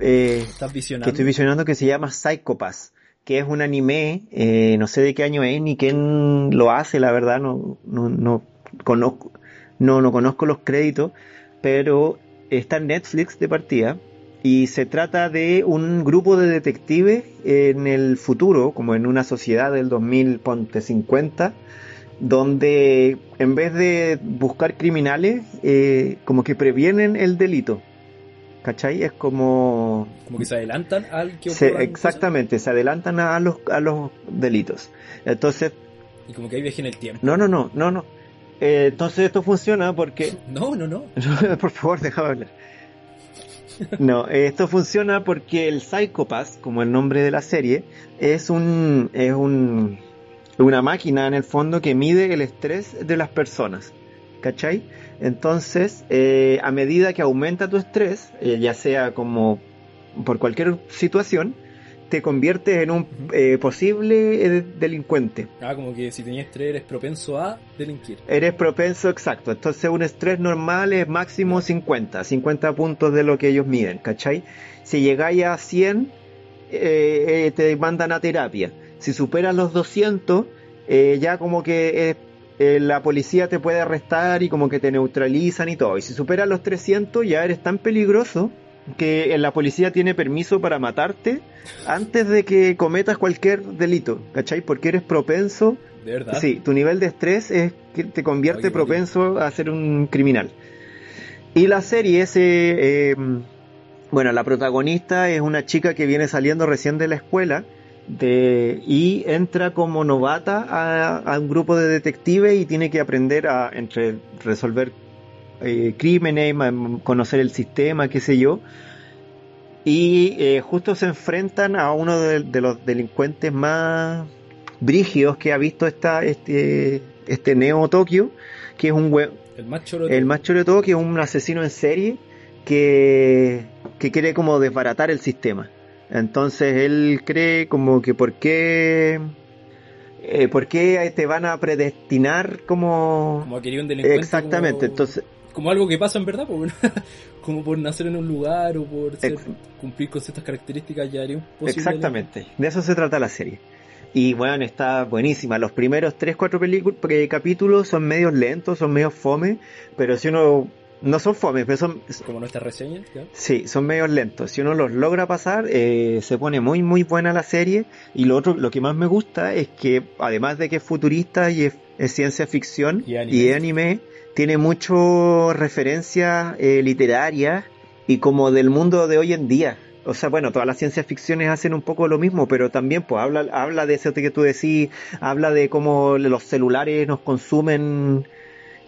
eh, Estás que visionando. estoy visionando que se llama Psychopass, que es un anime, eh, no sé de qué año es ni quién lo hace, la verdad, no, no, no conozco, no, no conozco los créditos, pero está en Netflix de partida y se trata de un grupo de detectives en el futuro, como en una sociedad del 2050, donde en vez de buscar criminales, eh, como que previenen el delito. ¿Cachai? Es como Como que se adelantan al que se- exactamente, se adelantan a los, a los delitos. Entonces, Y como que hay viaje en el tiempo. no, no, no, no, no. Eh, entonces esto funciona porque... No, no, no. Por favor, déjame hablar. No, esto funciona porque el Psychopath, como el nombre de la serie, es un, es un, una máquina en el fondo que mide el estrés de las personas. ¿Cachai? Entonces, eh, a medida que aumenta tu estrés, eh, ya sea como por cualquier situación, te conviertes en un eh, posible eh, delincuente. Ah, como que si tenías estrés eres propenso a delinquir. Eres propenso, exacto. Entonces un estrés normal es máximo 50, 50 puntos de lo que ellos miden, ¿cachai? Si llegáis a 100, eh, eh, te mandan a terapia. Si superas los 200, eh, ya como que eh, eh, la policía te puede arrestar y como que te neutralizan y todo. Y si superas los 300, ya eres tan peligroso que la policía tiene permiso para matarte antes de que cometas cualquier delito, ¿cachai? Porque eres propenso, De verdad. sí, tu nivel de estrés es que te convierte Oye, propenso a ser un criminal. Y la serie se... eh, bueno, la protagonista es una chica que viene saliendo recién de la escuela de, y entra como novata a, a un grupo de detectives y tiene que aprender a entre resolver eh, crímenes, conocer el sistema, qué sé yo. Y eh, justo se enfrentan a uno de, de los delincuentes más brígidos que ha visto esta, este, este Neo Tokio, que es un El más choro. el más choro de todo, que es un asesino en serie que, que quiere como desbaratar el sistema. Entonces él cree como que por qué, eh, por qué te van a predestinar como... Como quería un delincuente. Exactamente, como- entonces Como algo que pasa en verdad, bueno. como por nacer en un lugar o por ser- Ex- cumplir con ciertas características ya haría un posible. Exactamente, de eso se trata la serie. Y bueno, está buenísima. Los primeros 3-4 capítulos son medios lentos, son medios fome, pero si uno... No son fome, pero son... Como nuestras reseñas. Sí, son medios lentos. Si uno los logra pasar, eh, se pone muy muy buena la serie. Y lo otro, lo que más me gusta es que, además de que es futurista y es, es ciencia ficción Y anime. y anime, tiene mucho referencias eh, literarias y como del mundo de hoy en día. O sea, bueno, todas las ciencias ficciones hacen un poco lo mismo, pero también pues habla, habla de eso que tú decís, habla de cómo los celulares nos consumen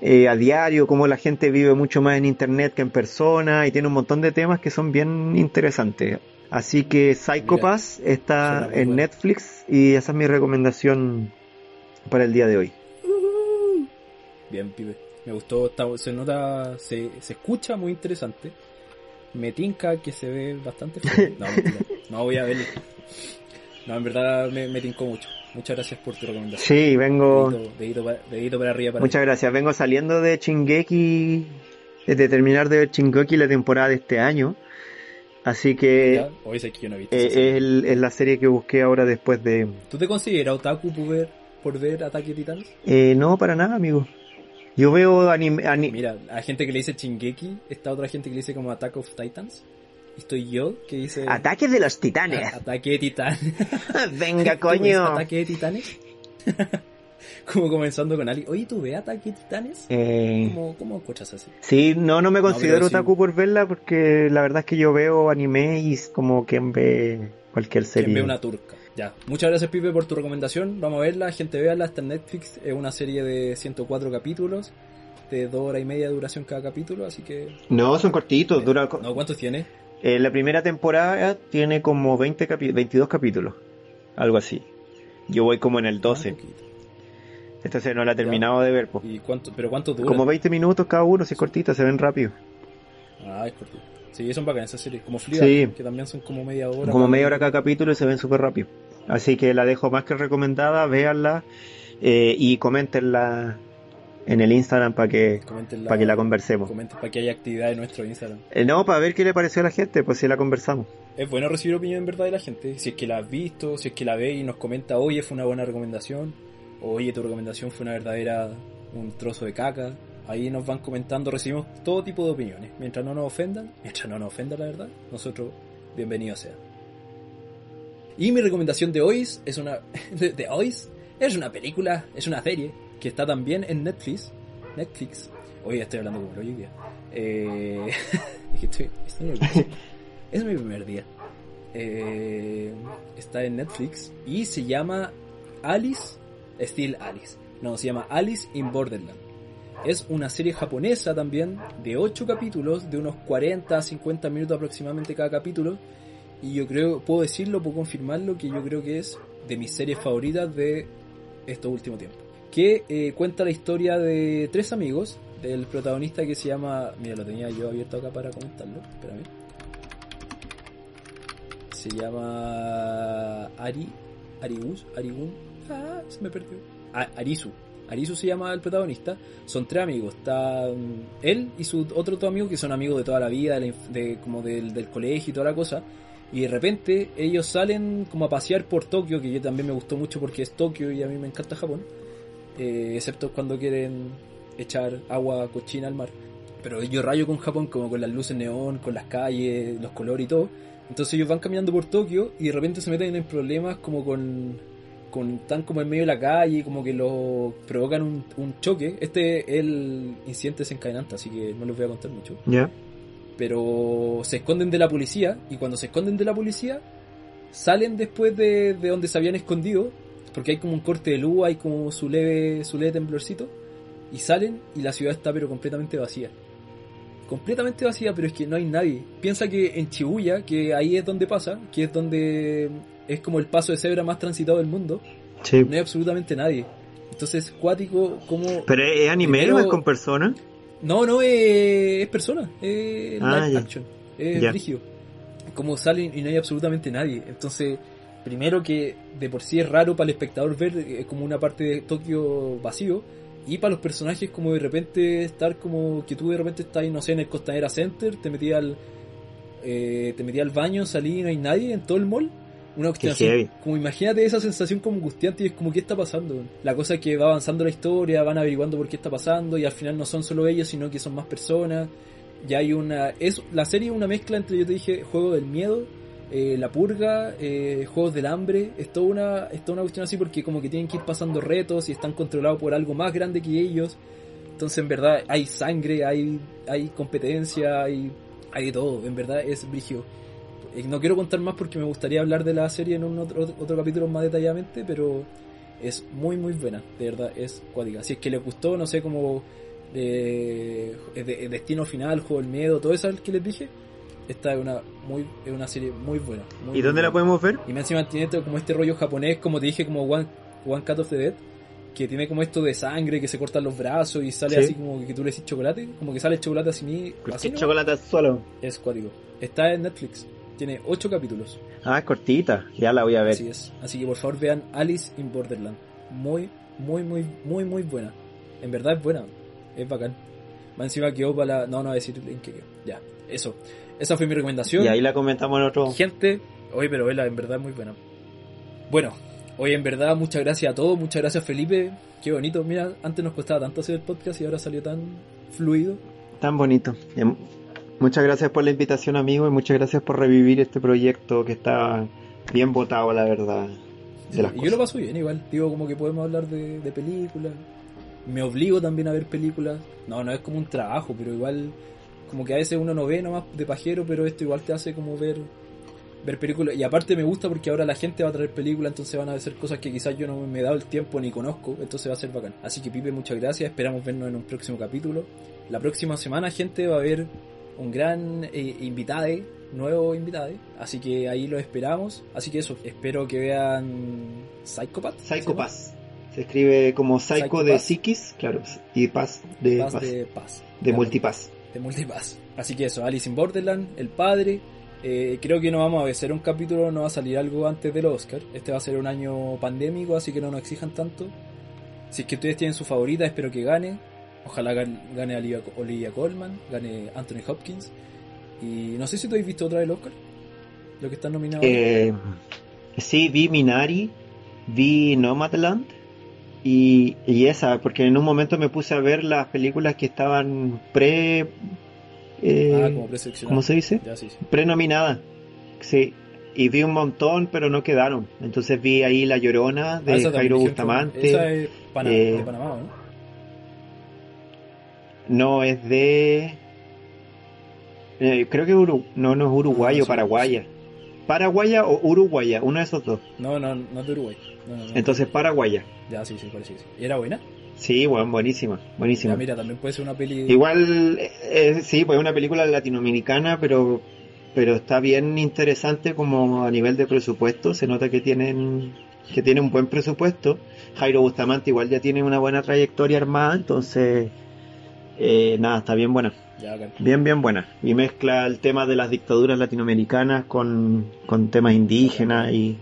eh, a diario, cómo la gente vive mucho más en internet que en persona y tiene un montón de temas que son bien interesantes. Así que Psycho Mira, Pass está en bueno. Netflix y esa es mi recomendación para el día de hoy. Bien, pibe. Me gustó, está- se nota, se, se escucha muy interesante. Me tinca que se ve bastante. No. No voy a verlo. No, en verdad me, me tincó mucho. Muchas gracias por tu recomendación. Sí, vengo. Dedito, dedito para, dedito para arriba para Muchas gracias. Vengo saliendo de Chingeki, de terminar de ver Chingeki la temporada de este año. Así que Ya, Hoy sé que yo no he visto. eh, es, el- es la serie que busqué ahora después de... ¿Tú te consideras otaku por ver, por ver Ataque de Titanes? Eh, no, para nada, amigo. Yo veo anime... ani- Mira, hay gente que le dice Chingeki, está otra gente que le dice como Attack of Titans. Estoy yo que dice Ataques de los a- titanes. Ataque de Titanes. Venga, ¿Tú ves coño. Ataque de Titanes? como comenzando con Ali. Oye, ¿tú ves Ataque de Titanes? Eh, ¿Cómo, ¿Cómo escuchas así? sí, no, no me considero sí. otaku por verla porque la verdad es que yo veo anime y es como quien ve cualquier serie. ¿Quién ve una turca? Ya. Muchas gracias, Pipe, por tu recomendación. Vamos a verla. Gente, véanla. Está en Netflix. Es una serie de 104 capítulos. De dos horas y media de duración cada capítulo. Así que... No, son cortitos, dura... co- No, ¿cuántos tiene? Eh, la primera temporada tiene como 20 capi- 22 capítulos, algo así. Yo voy como en el 12. Un poquito. Esta se no la he terminado de ver. po. ¿Y cuánto, pero cuánto dura? Como 20 minutos cada uno, si es cortita, se ven rápido. Ah, es cortito. Sí, son bacanas esas series. Como Fleabag, Sí. que también son como media hora. Como media hora cada capítulo y se ven súper rápido. Así que la dejo más que recomendada, véanla eh, y coméntenla en el Instagram para que, para que la conversemos. Comenten para que haya actividad en nuestro Instagram. Eh, no, para ver qué le pareció a la gente, pues si la conversamos. Es bueno recibir opinión en verdad de la gente. Si es que la has visto, si es que la ve y nos comenta, oye, fue una buena recomendación. Oye, tu recomendación fue una verdadera, un trozo de caca. Ahí nos van comentando, recibimos todo tipo de opiniones. Mientras no nos ofendan, mientras no nos ofendan la verdad, nosotros, bienvenidos sea. Y mi recomendación de hoy es una, de hoy es una película, es una serie que está también en Netflix. Netflix. Hoy estoy hablando como lo hoy día. Eh, estoy, estoy. Es mi primer día. Eh, está en Netflix y se llama Alice, Still Alice. No, se llama Alice in Borderland. Es una serie japonesa también de 8 capítulos, de unos 40 a 50 minutos aproximadamente cada capítulo. Y yo creo, puedo decirlo, puedo confirmarlo, que yo creo que es de mis series favoritas de estos últimos tiempos. Que eh, cuenta la historia de tres amigos, del protagonista que se llama... Mira, lo tenía yo abierto acá para comentarlo, espérame. Se llama Ari, Arigus, Arigun, ah, se me perdió. A- Arisu, Arisu se llama el protagonista. Son tres amigos, está mm, él y su otro dos amigos que son amigos de toda la vida, de- como del, del colegio y toda la cosa. Y de repente ellos salen como a pasear por Tokio, que yo también me gustó mucho porque es Tokio y a mí me encanta Japón. Eh, excepto cuando quieren echar agua cochina al mar. Pero yo rayo con Japón como con las luces neón, con las calles, los colores y todo. Entonces ellos van caminando por Tokio y de repente se meten en problemas como con... con están como en medio de la calle, como que lo provocan un, un choque. Este es el incidente desencadenante, así que no les voy a contar mucho. ¿Ya? pero se esconden de la policía y cuando se esconden de la policía salen después de, de donde se habían escondido porque hay como un corte de luz, hay como su leve, su leve temblorcito y salen y la ciudad está pero completamente vacía. Completamente vacía, pero es que no hay nadie. Piensa que en Shibuya, que ahí es donde pasa, que es donde es como el paso de cebra más transitado del mundo, Sí. no hay absolutamente nadie. Entonces, cuático, como... ¿Pero es anime Primero- o es con personas? No, no, es, es persona, es Ah, live action, es rígido. Como salen y no hay absolutamente nadie. Entonces, primero que de por sí es raro para el espectador ver eh, como una parte de Tokio vacío. Y para los personajes como de repente estar como que tú de repente estás, no sé, en el Costanera Center, te metías al, eh, te metías al baño, salí y no hay nadie en todo el mall. Una cuestión así, como imagínate esa sensación como angustiante y es como qué está pasando. La cosa es que va avanzando la historia, van averiguando por qué está pasando y al final no son solo ellos, sino que son más personas. Ya hay una, es la serie es una mezcla entre yo te dije juego del miedo, eh, la purga, eh, juegos del hambre, es toda una, es toda una cuestión así porque como que tienen que ir pasando retos y están controlados por algo más grande que ellos. Entonces en verdad hay sangre, hay, hay competencia, hay, hay todo, en verdad es brígido. Eh, No quiero contar más porque me gustaría hablar de la serie en un otro, otro capítulo más detalladamente, pero es muy muy buena, de verdad, es cuática. Si es que les gustó, no sé, como eh, de- de- Destino Final, Juego del Miedo, todo eso que les dije, esta es una muy es una serie muy buena. muy, ¿Y dónde muy la buena. podemos ver? Y me encima tiene como este rollo japonés, como te dije, como One, One Cut of the Dead, que tiene como esto de sangre, que se cortan los brazos y sale Sí. así como que tú le decís chocolate, como que sale el chocolate así, así ¿Qué ¿no? chocolate suelo? es cuático. Está en Netflix, tiene 8 capítulos, Ah, es cortita. Ya la voy a ver. así es. Así que por favor vean Alice in Borderland. Muy, muy, muy, muy, muy buena. En verdad es buena, es bacán. Más encima quedó para la... No, no voy a decir en qué quedó. Ya, eso. Esa fue mi recomendación. Y ahí la comentamos en otro. Gente, oye, pero vela, en verdad es muy buena. Bueno, hoy en verdad muchas gracias a todos, muchas gracias Felipe, qué bonito. Mira, antes nos costaba tanto hacer el podcast y ahora salió tan fluido. Tan bonito. Em, Muchas gracias por la invitación, amigo, y muchas gracias por revivir este proyecto que está bien votado, la verdad. De las y yo lo paso bien igual, digo como que podemos hablar de, de películas. Me obligo también a ver películas. No, no es como un trabajo, pero igual como que a veces uno no ve nomás de pajero, pero esto igual te hace como ver ver películas. Y aparte me gusta porque ahora la gente va a traer películas, entonces van a hacer cosas que quizás yo no me he dado el tiempo ni conozco, entonces va a ser bacán. Así que Pipe, muchas gracias, esperamos vernos en un próximo capítulo. La próxima semana, gente, va a haber un gran eh, invitado, nuevo invitado, así que ahí lo esperamos. Así que eso, espero que vean Psychopath. ¿se Psycho llama? Pass. Se escribe como Psycho de. Psiquis, claro, y Pass de Paz de, de paz. Claro, Multipass. De Multipass. Así que eso, Alice in Borderland, El Padre. Eh, creo que no vamos a hacer un capítulo, no va a salir algo antes del Oscar. Este va a ser un año pandémico, así que no nos exijan tanto. Si es que ustedes tienen su favorita, espero que gane. Ojalá gan- gane Olivia, Olivia Colman, gane Anthony Hopkins. Y no sé si tú has visto otra del Oscar. Lo que están nominados. Eh, sí, vi Minari, vi Nomadland y, y esa, porque en un momento me puse a ver las películas que estaban pre... eh, ah, como. ¿Cómo se dice? Ya, sí, sí. Prenominadas. Sí. Y vi un montón, pero no quedaron. Entonces vi ahí La Llorona de Ah, también Jairo Bustamante. Esa es eh, de Panamá, ¿no? No, es de... eh, creo que no, no es uruguayo, Ah, sí, paraguaya. Paraguaya o uruguaya, uno de esos dos. No, no, no es de Uruguay. No, no, no. Entonces paraguaya. Ya, sí, sí, parece sí. ¿Y era buena? Sí, bueno, buenísima, buenísima. Ya, mira, también puede ser una peli. Igual, eh, sí, pues es una película latinoamericana, pero, pero está bien interesante como a nivel de presupuesto. Se nota que tienen, que tiene un buen presupuesto. Jairo Bustamante igual ya tiene una buena trayectoria armada, entonces, eh, nada, está bien buena. Ya. Bien, bien buena. Y mezcla el tema de las dictaduras latinoamericanas con, con temas indígenas y...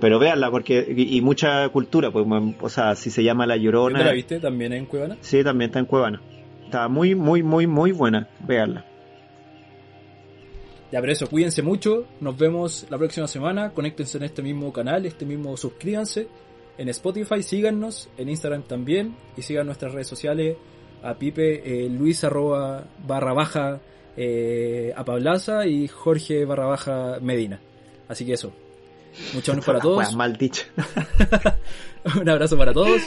Pero véanla, porque... Y, y mucha cultura, pues, o sea, si se llama La ¿Dónde Llorona... la viste? ¿También en Cuevana? Sí, también está en Cuevana. Está muy, muy, muy, muy buena. Véanla. Ya, pero eso, cuídense mucho. Nos vemos la próxima semana. Conéctense en este mismo canal, este mismo suscríbanse. En Spotify, síganos. En Instagram también. Y sigan nuestras redes sociales a Pipe, eh, Luis arroba barra baja eh, a Pablaza y Jorge barra baja Medina. Así que eso. Muchas gracias para todos. Mal dicho. un abrazo para todos.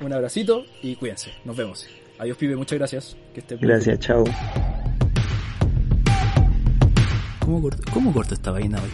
Un abracito y cuídense. Nos vemos. Adiós, Pipe. Muchas gracias. Que bien. Gracias, chao. ¿Cómo corto, ¿Cómo corto esta vaina hoy?